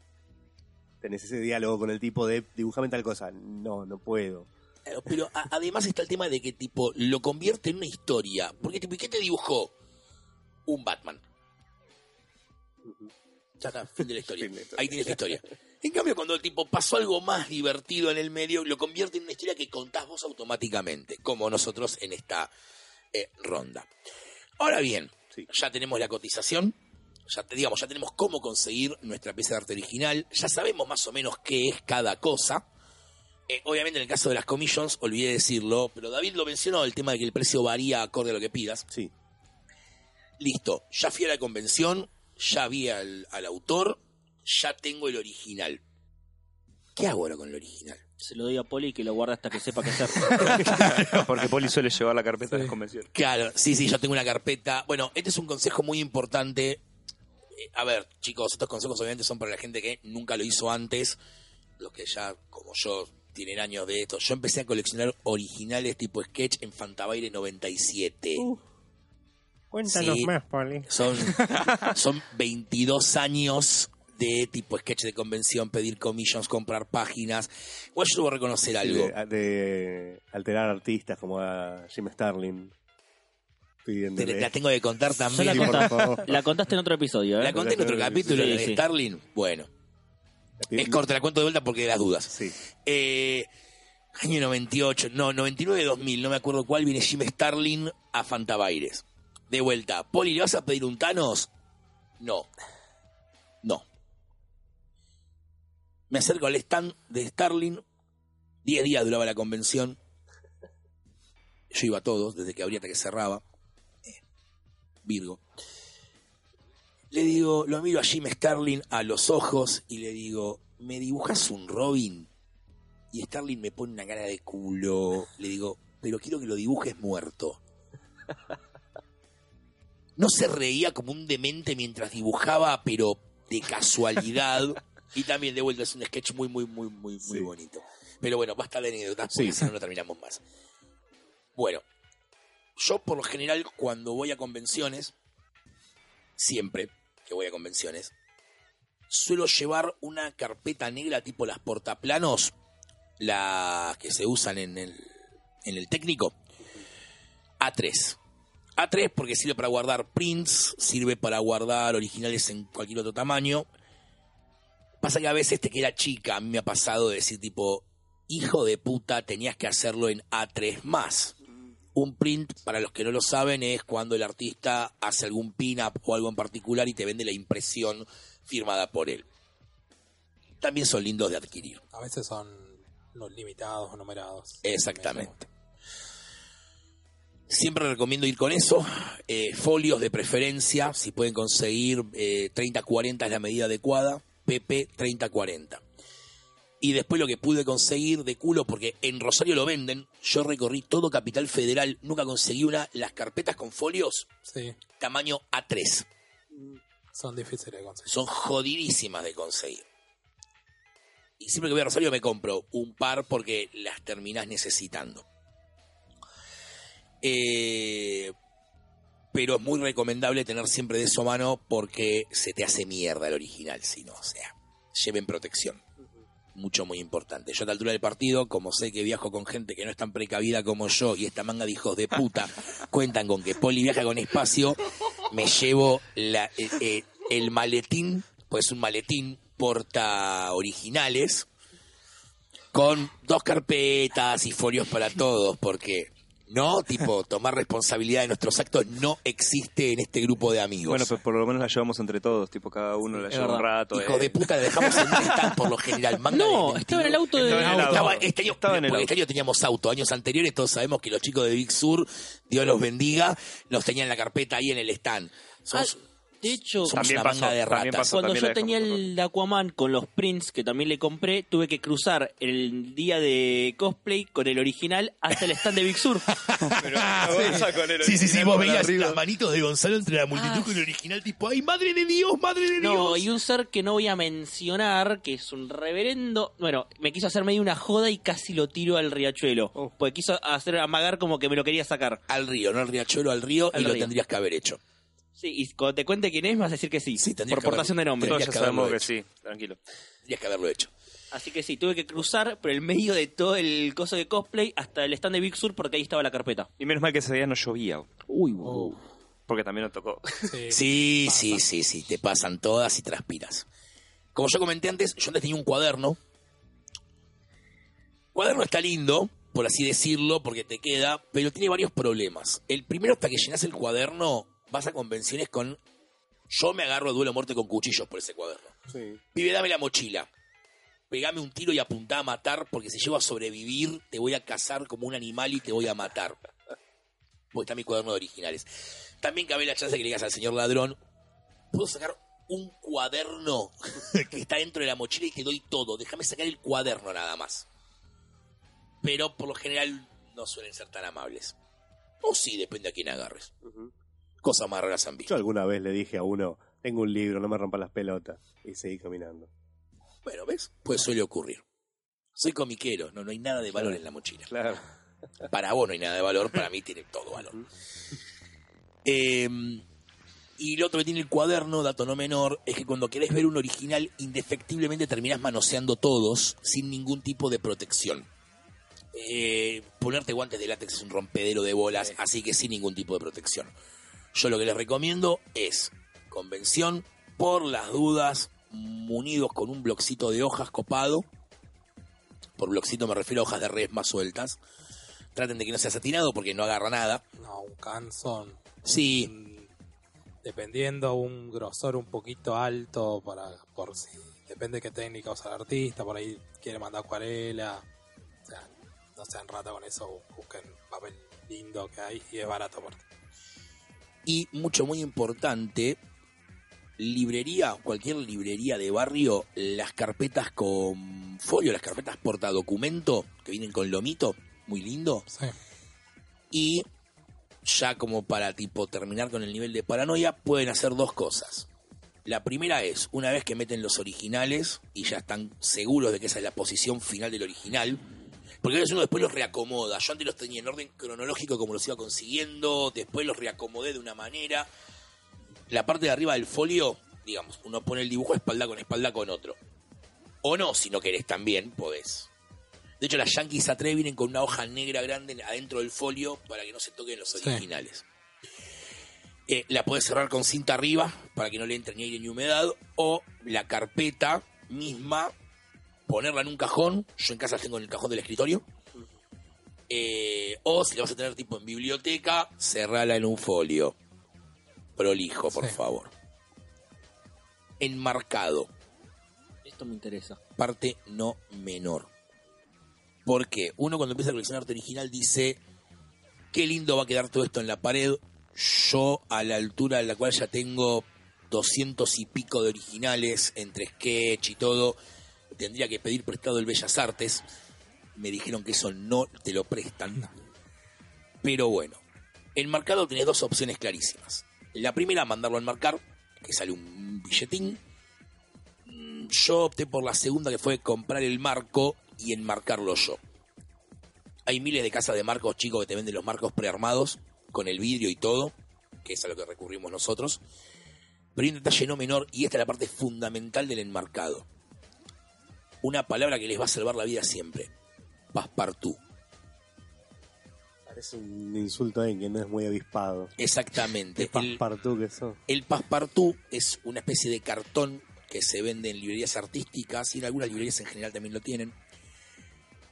tenés ese diálogo con el tipo de dibujame tal cosa. No, no puedo. Claro, Pero a- además está el tema de que tipo lo convierte en una historia. Porque tipo, ¿y qué te dibujó? Un Batman. Ya está, fin de la *laughs* historia. Fin de la historia. Ahí tienes la historia. En cambio, cuando el tipo pasó algo más divertido en el medio, lo convierte en una historia que contás vos automáticamente, como nosotros en esta eh, ronda. Ahora bien, Sí. ya tenemos la cotización, ya digamos, ya tenemos cómo conseguir nuestra pieza de arte original, ya sabemos más o menos qué es cada cosa. Eh, obviamente en el caso de las commissions, olvidé decirlo, pero David lo mencionó, el tema de que el precio varía acorde a lo que pidas. Sí. Listo, ya fui a la convención, ya vi al, al autor, ya tengo el original. ¿Qué hago ahora con el original? Se lo doy a Poli que lo guarda hasta que sepa qué hacer. *laughs* Porque Poli suele llevar la carpeta de las convenciones. Claro, sí, sí, yo tengo una carpeta. Bueno, este es un consejo muy importante. Eh, a ver, chicos, estos consejos obviamente son para la gente que nunca lo hizo antes. Los que ya, como yo, tienen años de esto. Yo empecé a coleccionar originales tipo sketch en Fantabaire 97. Cuéntanos Sí. más, Poli. Son, *laughs* son 22 años de tipo sketch de convención, pedir commissions, comprar páginas. Igual yo debo reconocer algo. De, de alterar artistas como a Jim Starlin. Te- la tengo que contar la, también. Por favor. la contaste en otro episodio, ¿eh? La conté en otro capítulo, Sí, la de sí. Starling. Bueno, es corta, la cuento de vuelta porque de las dudas. Sí. Eh, año 98, no, 99-2000, no me acuerdo cuál, viene Jim Starlin a Fantabaires. De vuelta, Poli, ¿le vas a pedir un Thanos? No. No. Me acerco al stand de Starling. 10 días duraba la convención. Yo iba a todos, desde que abría hasta que cerraba. Eh, Virgo. Le digo, lo miro a Jim Starlin a los ojos y le digo, ¿me dibujas un Robin? Y Starlin me pone una cara de culo. Le digo, pero quiero que lo dibujes muerto. No se reía como un demente mientras dibujaba, pero de casualidad. Y también de vuelta es un sketch muy, muy, muy, muy, muy bonito. Pero bueno, basta de anécdotas porque Sí. si no, no terminamos más. Bueno, yo por lo general cuando voy a convenciones, siempre que voy a convenciones, suelo llevar una carpeta negra tipo las portaplanos, las que se usan en el, en el técnico. A3. A3 porque sirve para guardar prints, sirve para guardar originales en cualquier otro tamaño. Pasa que a veces te queda chica, a mí me ha pasado de decir tipo, hijo de puta, tenías que hacerlo en A3 más. Un print, para los que no lo saben, es cuando el artista hace algún pin-up o algo en particular y te vende la impresión firmada por él. También son lindos de adquirir. A veces son limitados o numerados. Exactamente. Siempre recomiendo ir con eso. Eh, folios de preferencia, si pueden conseguir eh, 30-40 es la medida adecuada. PP 30-40. Y después lo que pude conseguir de culo, porque en Rosario lo venden, yo recorrí todo Capital Federal, nunca conseguí una, las carpetas con folios, Sí, tamaño A3. son difíciles de conseguir. Son jodidísimas de conseguir. Y siempre que voy a Rosario me compro un par porque las terminás necesitando. Eh, pero es muy recomendable tener siempre de eso a mano porque se te hace mierda el original, si no, o sea, lleven protección. Mucho, muy importante. Yo a la altura del partido, como sé que viajo con gente que no es tan precavida como yo y esta manga de hijos de puta *laughs* cuentan con que Poli viaja con espacio, me llevo la, eh, eh, el maletín, pues un maletín porta originales, con dos carpetas y folios para todos, porque no, tipo, tomar responsabilidad de nuestros actos no existe en este grupo de amigos. Bueno, pues por lo menos la llevamos entre todos, tipo cada uno la lleva un rato. Hijo eh. de puta, la dejamos en un stand por lo general. Manga No, estaba en el auto de... Estaba en el auto. Estaba- este año, Estaba en el porque auto. este año teníamos auto. Años anteriores todos sabemos que los chicos de Big Sur, Dios los bendiga, los tenían en la carpeta ahí en el stand. Somos, De hecho, somos También una pasó, manga de también ratas. pasó. cuando también yo tenía el Aquaman con los prints que también le compré, tuve que cruzar el día de cosplay con el original hasta el stand de Big Sur. *laughs* Pero Gonza con el Sí, sí, sí, original vos veías arriba. las manitos de Gonzalo entre la multitud Ah. con el original, tipo, ¡ay, madre de Dios, madre de No, Dios! y un ser que no voy a mencionar, que es un reverendo. Bueno, me quiso hacer medio una joda y casi lo tiro al riachuelo. Oh. Porque quiso hacer amagar como que me lo quería sacar. Al río, no al riachuelo, al río, Al y lo tendrías que haber hecho. Sí, y cuando te cuente quién es, vas a decir que sí. Sí, tendrías por que portación de haberlo- nombre. Todos Tendrías ya que sabemos que sí, tranquilo. Tendrías que haberlo hecho. Así que sí, tuve que cruzar por el medio de todo el coso de cosplay hasta el stand de Big Sur porque ahí estaba la carpeta. Y menos mal que ese día no llovía, Uy, Oh, porque también nos tocó. sí. *laughs* Sí, pasa. sí, sí, sí, te pasan todas y transpiras. Como yo comenté antes, yo antes tenía un cuaderno. Cuaderno está lindo, por así decirlo, porque te queda, pero tiene varios problemas. El primero, hasta que llenas el cuaderno, vas a convenciones con... Yo me agarro a duelo a muerte con cuchillos por ese cuaderno. Sí. Pibe, dame la mochila. Pegame un tiro y apuntá a matar, porque si llego a sobrevivir, te voy a cazar como un animal y te voy a matar. Porque está mi cuaderno de originales. También cabe la chance de que le digas al señor ladrón, puedo sacar un cuaderno *laughs* que está dentro de la mochila y te doy todo. Déjame sacar el cuaderno nada más. Pero por lo general no suelen ser tan amables. O sí, depende a quién agarres. Más raras han visto. Yo alguna vez le dije a uno, tengo un libro, no me rompa las pelotas. Y seguí caminando. Bueno, ¿ves? Pues suele ocurrir. Soy comiquero, no, no hay nada de valor en la mochila. Claro. Para vos no hay nada de valor, para mí tiene todo valor. Eh, y lo otro que tiene el cuaderno, dato no menor, es que cuando querés ver un original, indefectiblemente terminás manoseando todos sin ningún tipo de protección. Eh, ponerte guantes de látex es un rompedero de bolas, así que sin ningún tipo de protección. Yo lo que les recomiendo es convención, por las dudas, munidos con un bloxito de hojas copado. Por bloxito me refiero a hojas de res más sueltas. Traten de que no sea satinado porque no agarra nada. No, un canzón. Sí, Dependiendo un grosor un poquito alto para por si depende qué técnica usa el artista, por ahí quiere mandar acuarela. O sea, no sean rata con eso, busquen papel lindo que hay y es barato aparte. Y mucho, muy importante, librería, cualquier librería de barrio, las carpetas con folio, las carpetas portadocumento, que vienen con lomito, muy lindo. Sí. Y ya como para tipo terminar con el nivel de paranoia, pueden hacer dos cosas. La primera es, una vez que meten los originales y ya están seguros de que esa es la posición final del original, porque a veces uno después los reacomoda. Yo antes los tenía en orden cronológico como los iba consiguiendo, después los reacomodé de una manera. La parte de arriba del folio, digamos, uno pone el dibujo espalda con espalda con otro. O no, si no querés también, podés. De hecho, las Yankees A3 vienen con una hoja negra grande adentro del folio para que no se toquen los Sí. originales. Eh, la puedes cerrar con cinta arriba para que no le entre ni aire ni humedad. O la carpeta misma, ponerla en un cajón. Yo en casa la tengo en el cajón del escritorio. Eh, o si la vas a tener tipo en biblioteca, cerrala en un folio. Prolijo, por Sí. favor. Enmarcado Esto me interesa. parte no menor. Porque uno cuando empieza a coleccionar arte original dice, qué lindo va a quedar todo esto en la pared. Yo a la altura en la cual ya tengo doscientos y pico de originales entre sketch y todo, tendría que pedir prestado el Bellas Artes. Me dijeron que eso no te lo prestan. Pero bueno, enmarcado tenés dos opciones clarísimas. La primera, mandarlo a enmarcar, que sale un billetín. Mm, Yo opté por la segunda, que fue comprar el marco y enmarcarlo yo. Hay miles de casas de marcos chicos que te venden los marcos prearmados, con el vidrio y todo, que es a lo que recurrimos nosotros. Pero hay un detalle no menor, y esta es la parte fundamental del enmarcado. Una palabra que les va a salvar la vida siempre. Passepartout. Parece un insulto a que no es muy avispado. Exactamente. El- paspartú que sos. El passepartout es una especie de cartón que se vende en librerías artísticas y en algunas librerías en general también lo tienen.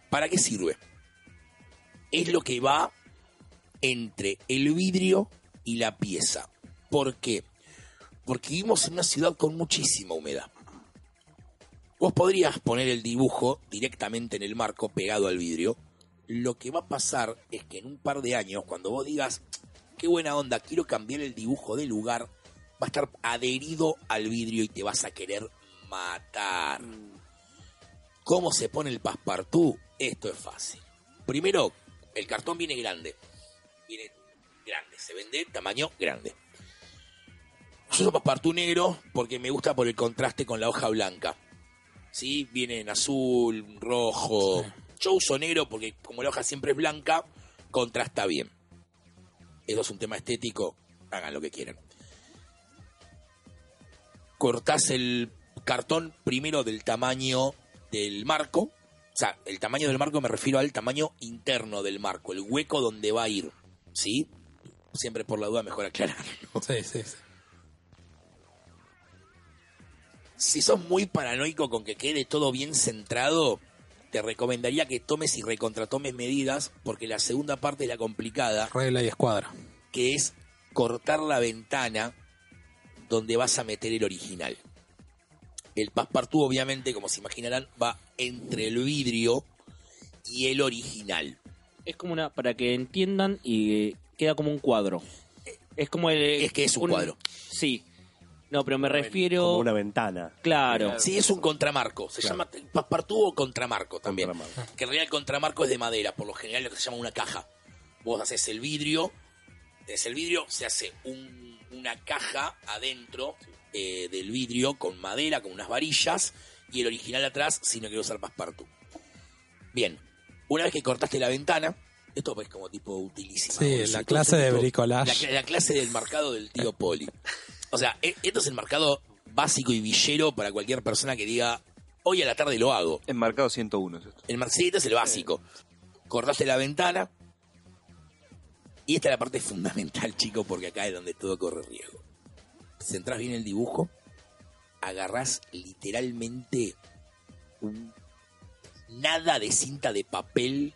¿Para qué sirve? Es lo que va entre el vidrio y la pieza. ¿Por qué? Porque vivimos en una ciudad con muchísima humedad. Vos podrías poner el dibujo directamente en el marco pegado al vidrio. Lo que va a pasar es que en un par de años, cuando vos digas, qué buena onda, quiero cambiar el dibujo de lugar, va a estar adherido al vidrio y te vas a querer matar. ¿Cómo se pone el passepartout? Esto es fácil. Primero, el cartón viene grande. Viene grande, se vende tamaño grande. Yo uso passepartout negro porque me gusta por el contraste con la hoja blanca. ¿Sí? Viene en azul, rojo. Sí. Yo uso negro porque como la hoja siempre es blanca, contrasta bien. Eso es un tema estético, hagan lo que quieran. Cortás el cartón primero del tamaño del marco. O sea, el tamaño del marco me refiero al tamaño interno del marco, el hueco donde va a ir. ¿Sí? Siempre por la duda mejor aclararlo. Sí, sí, sí. Si sos muy paranoico con que quede todo bien centrado, te recomendaría que tomes y recontratomes medidas, porque la segunda parte es la complicada, Regla y escuadra. que es cortar la ventana donde vas a meter el original. El passepartout, obviamente, como se imaginarán, va entre el vidrio y el original. Es como una, para que entiendan, y queda como un cuadro. Es como el... Es que es un cuadro. Sí. No, pero me Como refiero... una ventana. Claro. Sí, es un contramarco. Se Claro. llama passepartout o contramarco también. Contramarco. Que en realidad el contramarco es de madera, por lo general lo que se llama una caja. Vos haces el vidrio, es el vidrio, se hace un- una caja adentro eh, del vidrio con madera, con unas varillas, y el original atrás si no quiero usar passepartout. Bien, una vez que cortaste la ventana, esto es como tipo utilísima. Sí, la clase de bricolage. La, la clase del marcado del tío Poli. O sea, e- esto es el marcado básico y villero para cualquier persona que diga, hoy a la tarde lo hago. Enmarcado 101 es esto. El marcito es el básico. Cortaste la ventana. Y esta es la parte fundamental, *laughs* chicos, porque acá es donde todo corre riesgo. Centrás bien el dibujo, agarrás literalmente un nada de cinta de papel,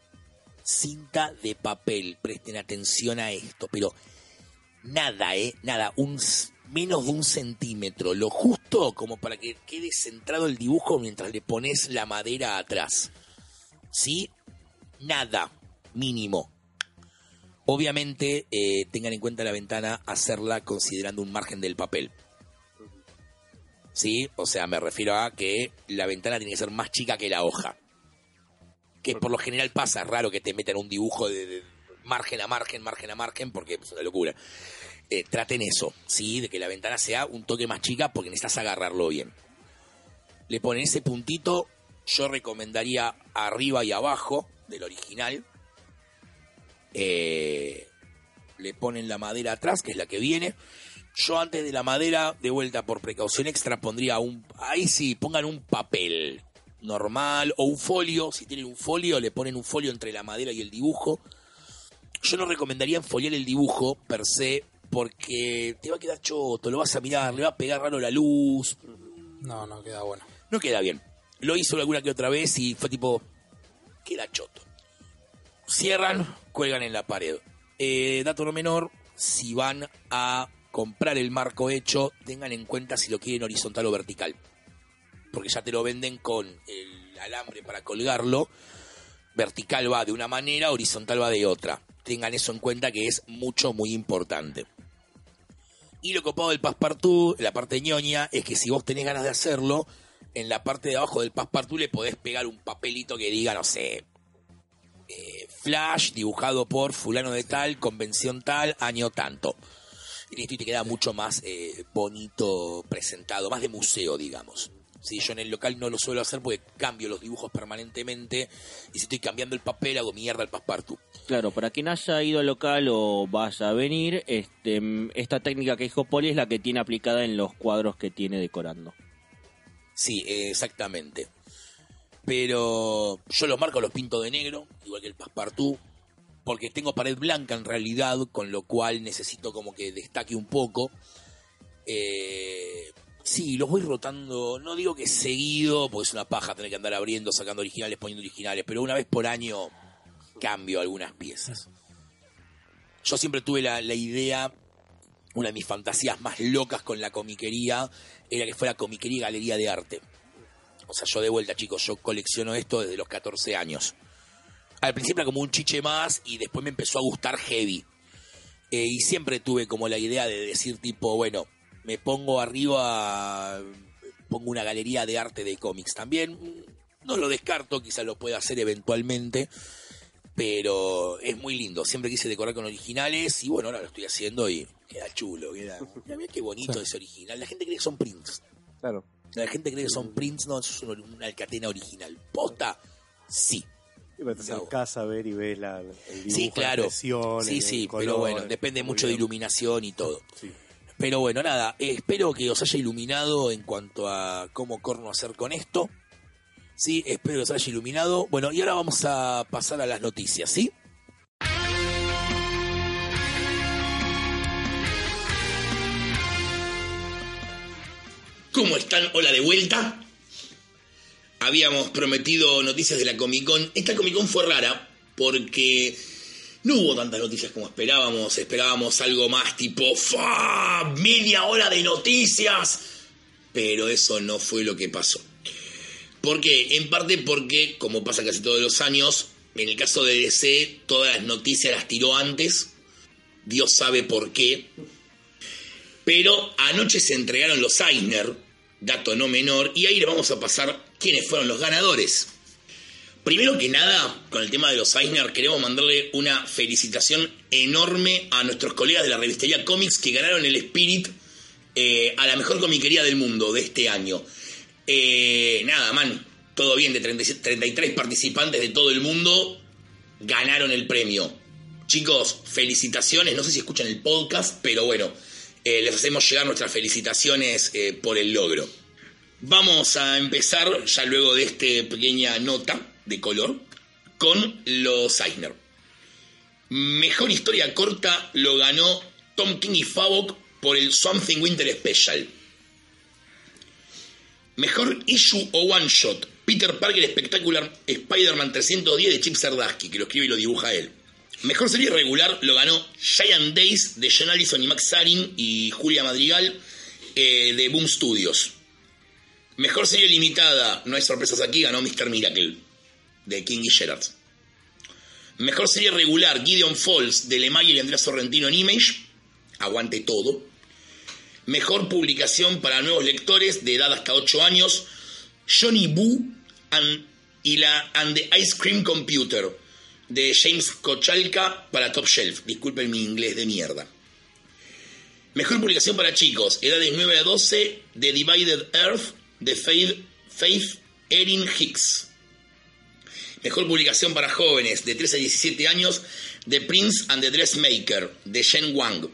cinta de papel. Presten atención a esto, pero nada, eh, nada, un menos de un centímetro, lo justo como para que quede centrado el dibujo mientras le pones la madera atrás. ¿Sí? Nada, mínimo. Obviamente, eh, tengan en cuenta la ventana, hacerla considerando un margen del papel. ¿Sí? O sea, me refiero a que la ventana tiene que ser más chica que la hoja. Que por lo general pasa, es raro que te metan un dibujo de, de margen a margen, margen a margen, porque es una locura. Eh, traten eso, ¿sí? De que la ventana sea un toque más chica porque necesitas agarrarlo bien. Le ponen ese puntito, yo recomendaría arriba y abajo del original. Eh, le ponen la madera atrás, que es la que viene. Yo antes de la madera, de vuelta por precaución extra, pondría un... Ahí sí, pongan un papel. normal, o un folio, si tienen un folio, le ponen un folio entre la madera y el dibujo. Yo no recomendaría enfoliar el dibujo per se, porque te va a quedar choto, lo vas a mirar, le va a pegar raro la luz, No, no queda bueno. no queda bien. Lo hizo alguna que otra vez y fue tipo, queda choto. Cierran, cuelgan en la pared. Eh, dato no menor, si van a comprar el marco hecho, tengan en cuenta si lo quieren horizontal o vertical. Porque ya te lo venden con el alambre para colgarlo. Vertical va de una manera, horizontal va de otra. Tengan eso en cuenta que es mucho, muy importante. Y lo copado del passepartout, la parte ñoña, es que si vos tenés ganas de hacerlo, en la parte de abajo del passepartout le podés pegar un papelito que diga, no sé, eh, flash dibujado por fulano de tal, convención tal, año tanto. Y listo, te queda mucho más eh, bonito presentado, más de museo, digamos. Sí, yo en el local no lo suelo hacer porque cambio los dibujos permanentemente y si estoy cambiando el papel hago mierda el passepartout. Claro, para quien haya ido al local o vaya a venir, este, mm, esta técnica que dijo Poli es la que tiene aplicada en los cuadros que tiene decorando. Sí, exactamente. Pero yo los marcos los pinto de negro, igual que el passepartout, porque tengo pared blanca en realidad, con lo cual necesito como que destaque un poco. Eh, sí, los voy rotando, no digo que seguido, porque es una paja tener que andar abriendo, sacando originales, poniendo originales, pero una vez por año cambio algunas piezas. Yo siempre tuve la, idea, una de mis fantasías más locas con la comiquería, era que fuera comiquería galería de arte. O sea, yo de vuelta, chicos, yo colecciono esto desde los 14 años. Al principio era como un chiche más y después me empezó a gustar heavy. Eh, y siempre tuve como la idea de decir tipo, bueno, me pongo arriba, pongo una galería de arte de cómics también. No lo descarto, quizás lo pueda hacer eventualmente, pero es muy lindo. Siempre quise decorar con originales y bueno, ahora lo estoy haciendo y queda chulo, queda... Mira qué bonito Sí. ese original. La gente cree que son prints. Claro. La gente cree que son prints, no, eso es una, una alcatena original. ¿Posta? Sí. Pero te acercás a ver y ves la, el dibujo, Sí, la claro. Sí, el sí, color, pero bueno, depende mucho muy de bien. iluminación y todo. Sí. Pero bueno, nada, espero que os haya iluminado en cuanto a cómo corno hacer con esto. Sí, espero que os haya iluminado. Bueno, y ahora vamos a pasar a las noticias, ¿sí? ¿Cómo están? Hola de vuelta. Habíamos prometido noticias de la Comic Con. Esta Comic Con fue rara porque no hubo tantas noticias como esperábamos. Esperábamos algo más tipo ¡fa! media hora de noticias. Pero eso no fue lo que pasó. ¿Por qué? En parte porque, como pasa casi todos los años, en el caso de DC, todas las noticias las tiró antes. Dios sabe por qué. Pero anoche se entregaron los Eisner, dato no menor, y ahí le vamos a pasar quiénes fueron los ganadores. Primero que nada, con el tema de los Eisner, queremos mandarle una felicitación enorme a nuestros colegas de la revistería Comics que ganaron el Spirit eh, a la mejor comiquería del mundo de este año. Eh, nada, man, todo bien, de 37 33 participantes de todo el mundo ganaron el premio. Chicos, felicitaciones, no sé si escuchan el podcast, pero bueno, eh, les hacemos llegar nuestras felicitaciones por el logro. Vamos a empezar, ya luego de esta pequeña nota de color, con los Eisner. Mejor historia corta lo ganó Tom King y Favok por el Something Winter Special. Mejor issue o one shot. Peter Parker Spectacular Spider-Man 310 de Chip Zdarsky, que lo escribe y lo dibuja él. Mejor serie regular lo ganó Giant Days de John Allison y Max Sarin y Julia Madrigal eh, de Boom Studios. Mejor serie limitada, no hay sorpresas aquí, ganó Mr. Miracle de King y Gerard. Mejor serie regular, Gideon Falls de Lemayer y Andrea Sorrentino en Image. Aguante todo. Mejor publicación para nuevos lectores de edad hasta 8 años, Johnny Boo and, y the Ice Cream Computer de James Kochalka para Top Shelf. Disculpen mi inglés de mierda. Mejor publicación para chicos, edades 9 a 12 de Divided Earth de Faith Erin Hicks. Mejor publicación para jóvenes de 13 a 17 años de Prince and the Dressmaker de Shen Wang.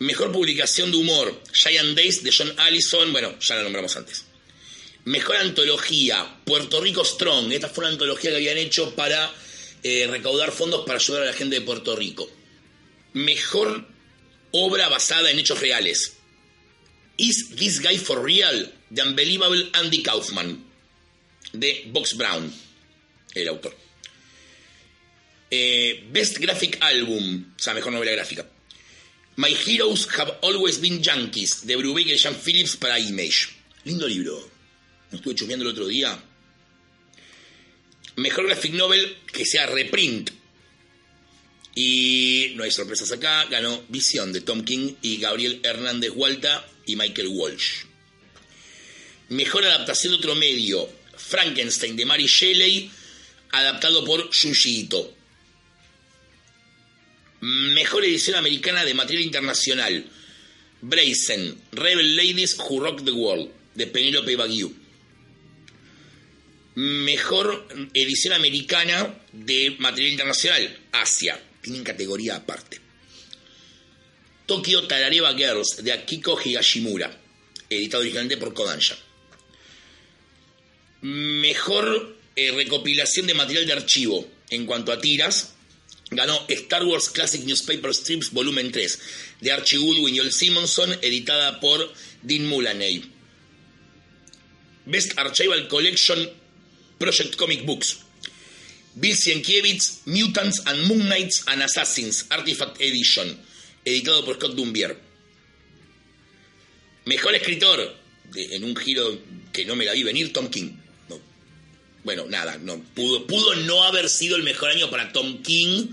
Mejor publicación de humor, Giant Days de John Allison, bueno, ya la nombramos antes. Mejor antología, Puerto Rico Strong. Esta fue una antología que habían hecho para eh, recaudar fondos para ayudar a la gente de Puerto Rico. Mejor obra basada en hechos reales. Is This Guy for Real? The Unbelievable Andy Kaufman. De Box Brown, el autor. Eh, Best Graphic Album, o sea, mejor novela gráfica. My Heroes Have Always Been Junkies, de Brubaker y Jean Phillips para Image. Lindo libro. Lo estuve chumeando el otro día. Mejor graphic novel que sea reprint. Y no hay sorpresas acá. Ganó Visión de Tom King y Gabriel Hernández Hualta y Michael Walsh. Mejor adaptación de otro medio. Frankenstein de Mary Shelley, adaptado por Ito. Mejor edición americana de material internacional. Brazen, Rebel Ladies Who Rock the World, de Penelope Baguiu. Mejor edición americana de material internacional, Asia. Tienen categoría aparte. Tokyo Tarareba Girls, de Akiko Higashimura, editado originalmente por Kodansha. Mejor eh, recopilación de material de archivo en cuanto a tiras, ganó Star Wars Classic Newspaper Strips Volumen 3 de Archie Goodwin y Joel Simonson, editada por Dean Mulaney. Best Archival Collection Project Comic Books. Bill Sienkiewicz, Mutants and Moon Knights and Assassins, Artifact Edition, editado por Scott Dumbier. Mejor escritor, en un giro que no me la vi venir, Tom King. No. Bueno, nada, no pudo, no haber sido el mejor año para Tom King.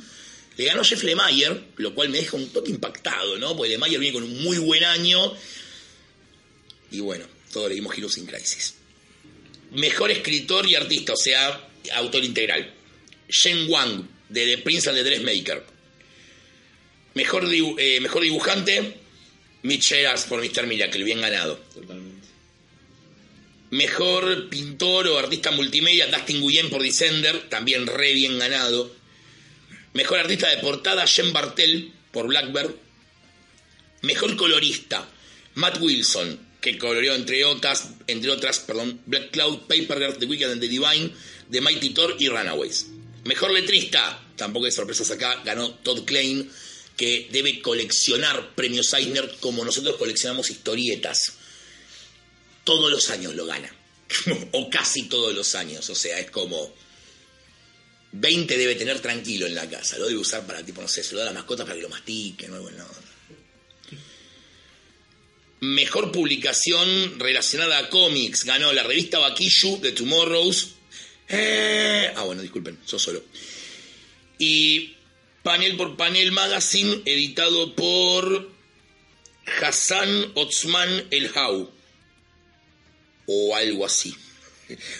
Le ganó Jeff Lemire, lo cual me deja un toque impactado, ¿no? Porque Lemire viene con un muy buen año. Y bueno, todos le dimos Heroes in Crisis. Mejor escritor y artista, o sea, autor integral. Shen Wang, de The Prince and the Dressmaker. Mejor, eh, mejor dibujante, Mitch Gerads por Mr. Miracle, bien ganado. Totalmente. Mejor pintor o artista multimedia, Dustin Nguyen por Descender, también re bien ganado. Mejor artista de portada, Jen Bartel por Blackbird. Mejor colorista, Matt Wilson, que coloreó entre otras, entre otras perdón, Black Cloud, Paper Girl, The Wicked and the Divine, The Mighty Thor y Runaways. Mejor letrista, tampoco hay sorpresas acá, ganó Todd Klein, que debe coleccionar premios Eisner como nosotros coleccionamos historietas todos los años lo gana. *laughs* o casi todos los años. O sea, es como 20 debe tener tranquilo en la casa. Lo debe usar para, tipo, no sé, se lo da a las mascotas para que lo mastiquen o algo. No. Mejor publicación relacionada a cómics. Ganó la revista Bakishu de Tomorrows. Eh, ah, bueno, disculpen, yo solo. Y Panel por Panel Magazine, editado por Hassan Otsman El Hau o algo así.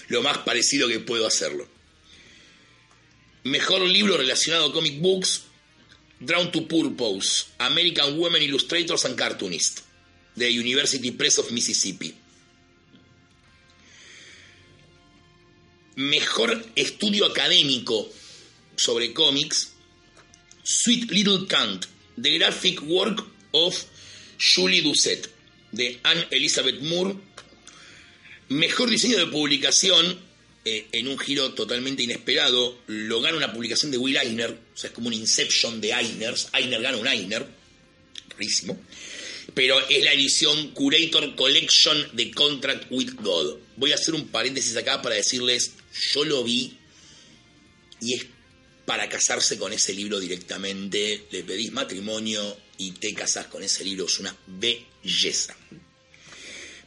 Lo más parecido que puedo hacerlo. Mejor libro relacionado a comic books, Drawn to Purpose, American Women Illustrators and Cartoonists, de University Press of Mississippi. Mejor estudio académico sobre cómics, Sweet Little Cant, The Graphic Work of Julie Doucet, de Anne Elizabeth Moore, Mejor diseño de publicación, eh, en un giro totalmente inesperado, lo gana una publicación de Will Eisner, o sea, es como un Inception de Eisners. Eisner gana un Eisner, rarísimo. Pero es la edición Curator Collection de Contract with God. Voy a hacer un paréntesis acá para decirles, yo lo vi y es para casarse con ese libro directamente. Le pedís matrimonio y te casás con ese libro, es una belleza.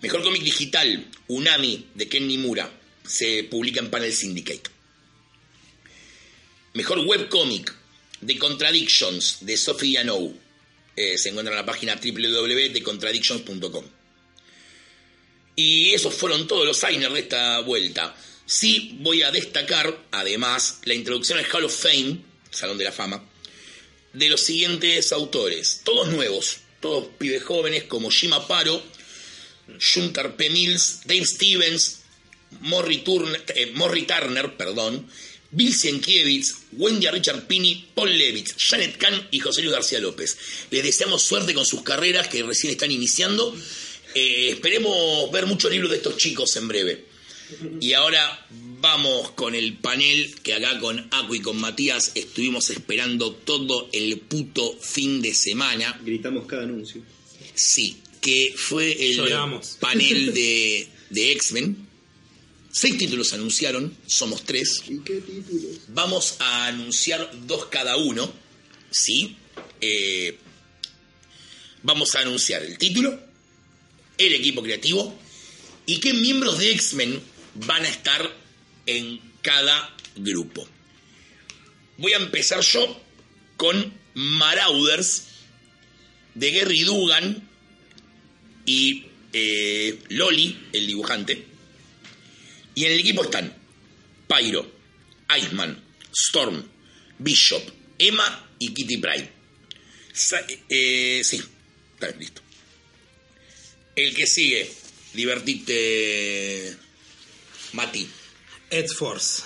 Mejor cómic digital, Unami, de Ken Nimura. Se publica en Panel Syndicate. Mejor webcómic, The Contradictions, de Sophie Yanou. Eh, se encuentra en la página www.thecontradictions.com. Y esos fueron todos los signers de esta vuelta. Sí voy a destacar, además, la introducción al Hall of Fame, Salón de la Fama, de los siguientes autores. Todos nuevos, todos pibes jóvenes como Jim Paro, Juntar P. Mills, Dave Stevens, Morrie Turner, eh, Morrie Turner, perdón, Bill Sienkiewicz, Wendy Richard Pini, Paul Levitz, Janet Kahn y José Luis García López. Les deseamos suerte con sus carreras que recién están iniciando. Eh, esperemos ver muchos libros de estos chicos en breve. Y ahora vamos con el panel que acá con Acu y con Matías estuvimos esperando todo el puto fin de semana. Gritamos cada anuncio. Sí, que fue el Lloramos. *laughs* panel de, de X-Men. Seis títulos anunciaron, somos tres. ¿Y qué títulos? Vamos a anunciar dos cada uno, ¿sí? Eh, vamos a anunciar el título, el equipo creativo y qué miembros de X-Men van a estar en cada grupo. Voy a empezar yo con Marauders de Gary Dugan y eh, Loli, el dibujante. Y en el equipo están Pyro, Iceman, Storm, Bishop, Emma y Kitty Pride. Eh, sí, está bien, listo. El que sigue, divertite, Mati. X-Force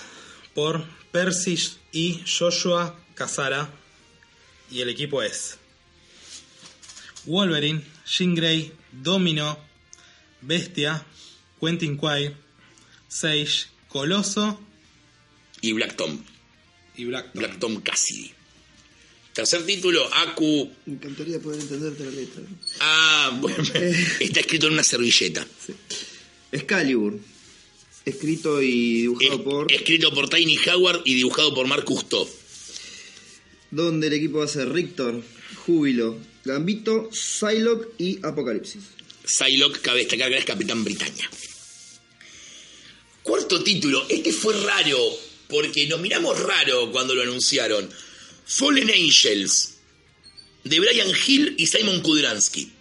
por Percy y Joshua Casara. Y el equipo es Wolverine, Jean Grey, Domino, Bestia, Quentin Quire, Sage, Coloso Y Black Tom, y Black Tom. Black Tom Cassidy. Tercer título, Aku. Me encantaría poder entenderte la letra. Ah, bueno, *laughs* está escrito en una servilleta. Excalibur. Escrito y dibujado Es- por. Escrito por Tiny Howard y dibujado por Mark Cousteau. Donde el equipo va a ser Rictor, Júbilo, Gambito, Psylocke y Apocalipsis. Psylocke, cabe destacar que es Capitán Britannia. Cuarto título, este fue raro, porque nos miramos raro cuando lo anunciaron. Fallen Angels, de Brian Hill y Simon Kudransky.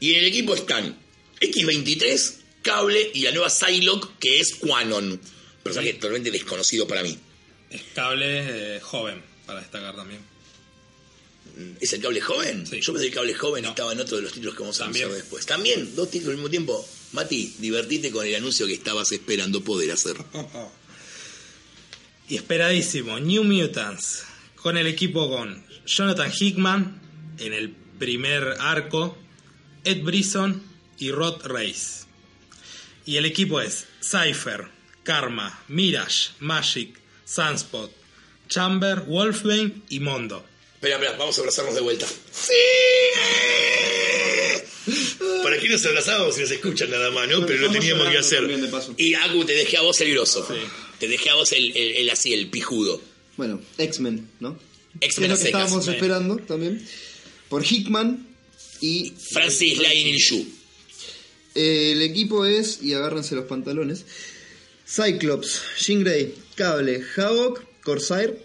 Y en el equipo están X23, Cable y la nueva Psylocke, que es Quanon. Personaje totalmente desconocido para mí. Es cable eh, joven, para destacar también. ¿Es el cable joven? Sí. Yo pensé que el cable joven No. estaba en otro de los títulos que vamos a anunciar después. También, dos títulos al mismo tiempo. Mati, divertite con el anuncio que estabas esperando poder hacer. *laughs* Y esperadísimo, New Mutants, con el equipo con Jonathan Hickman en el primer arco, Ed Brisson y Rod Reis. Y el equipo es Cypher, Karma, Mirage, Magic, Sunspot, Chamber, Wolfbane y Mondo. Espera, espera, vamos a abrazarnos de vuelta. ¡Sí! ¿Para qué nos abrazamos si nos escuchan nada más, no? Pero lo teníamos que hacer. Y Aku, te dejé a vos el grosso. Sí. Te dejé a vos el, el- el así, el pijudo. Bueno, X-Men, ¿no? X-Men es lo que estábamos esperando también. Por Hickman y. Francis Lane Yu. Eh, el equipo es, y agárrense los pantalones, Cyclops, Jean Grey, Cable, Havoc, Corsair,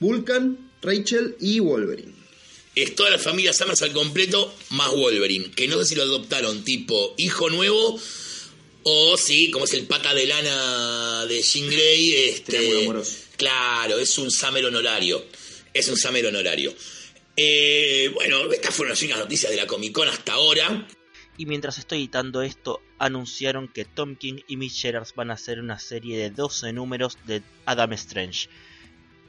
Vulcan, Rachel y Wolverine. Es toda la familia Summers al completo, más Wolverine. Que no sé si lo adoptaron tipo hijo nuevo o sí, como es el pata de lana de Jean Grey. Este, amoroso. Claro, es un Summer honorario. Es un Summer honorario. Eh, bueno, estas fueron las únicas noticias de la Comic Con hasta ahora. Y mientras estoy editando esto, anunciaron que Tom King y Mitch Gerads van a hacer una serie de 12 números de Adam Strange.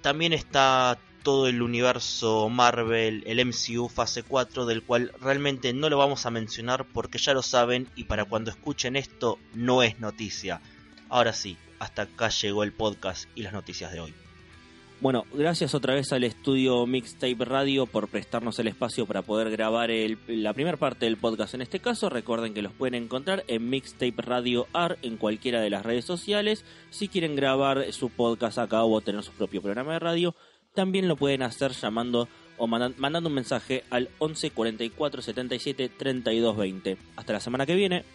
También está todo el universo Marvel, el MCU fase 4, del cual realmente no lo vamos a mencionar porque ya lo saben y para cuando escuchen esto no es noticia. Ahora sí, hasta acá llegó el podcast y las noticias de hoy. Bueno, gracias otra vez al estudio Mixtape Radio por prestarnos el espacio para poder grabar la primera parte del podcast. En este caso, recuerden que los pueden encontrar en Mixtape Radio AR en cualquiera de las redes sociales. Si quieren grabar su podcast acá o tener su propio programa de radio, también lo pueden hacer llamando o mandan- mandando un mensaje al 11 44 77 32 20. Hasta la semana que viene.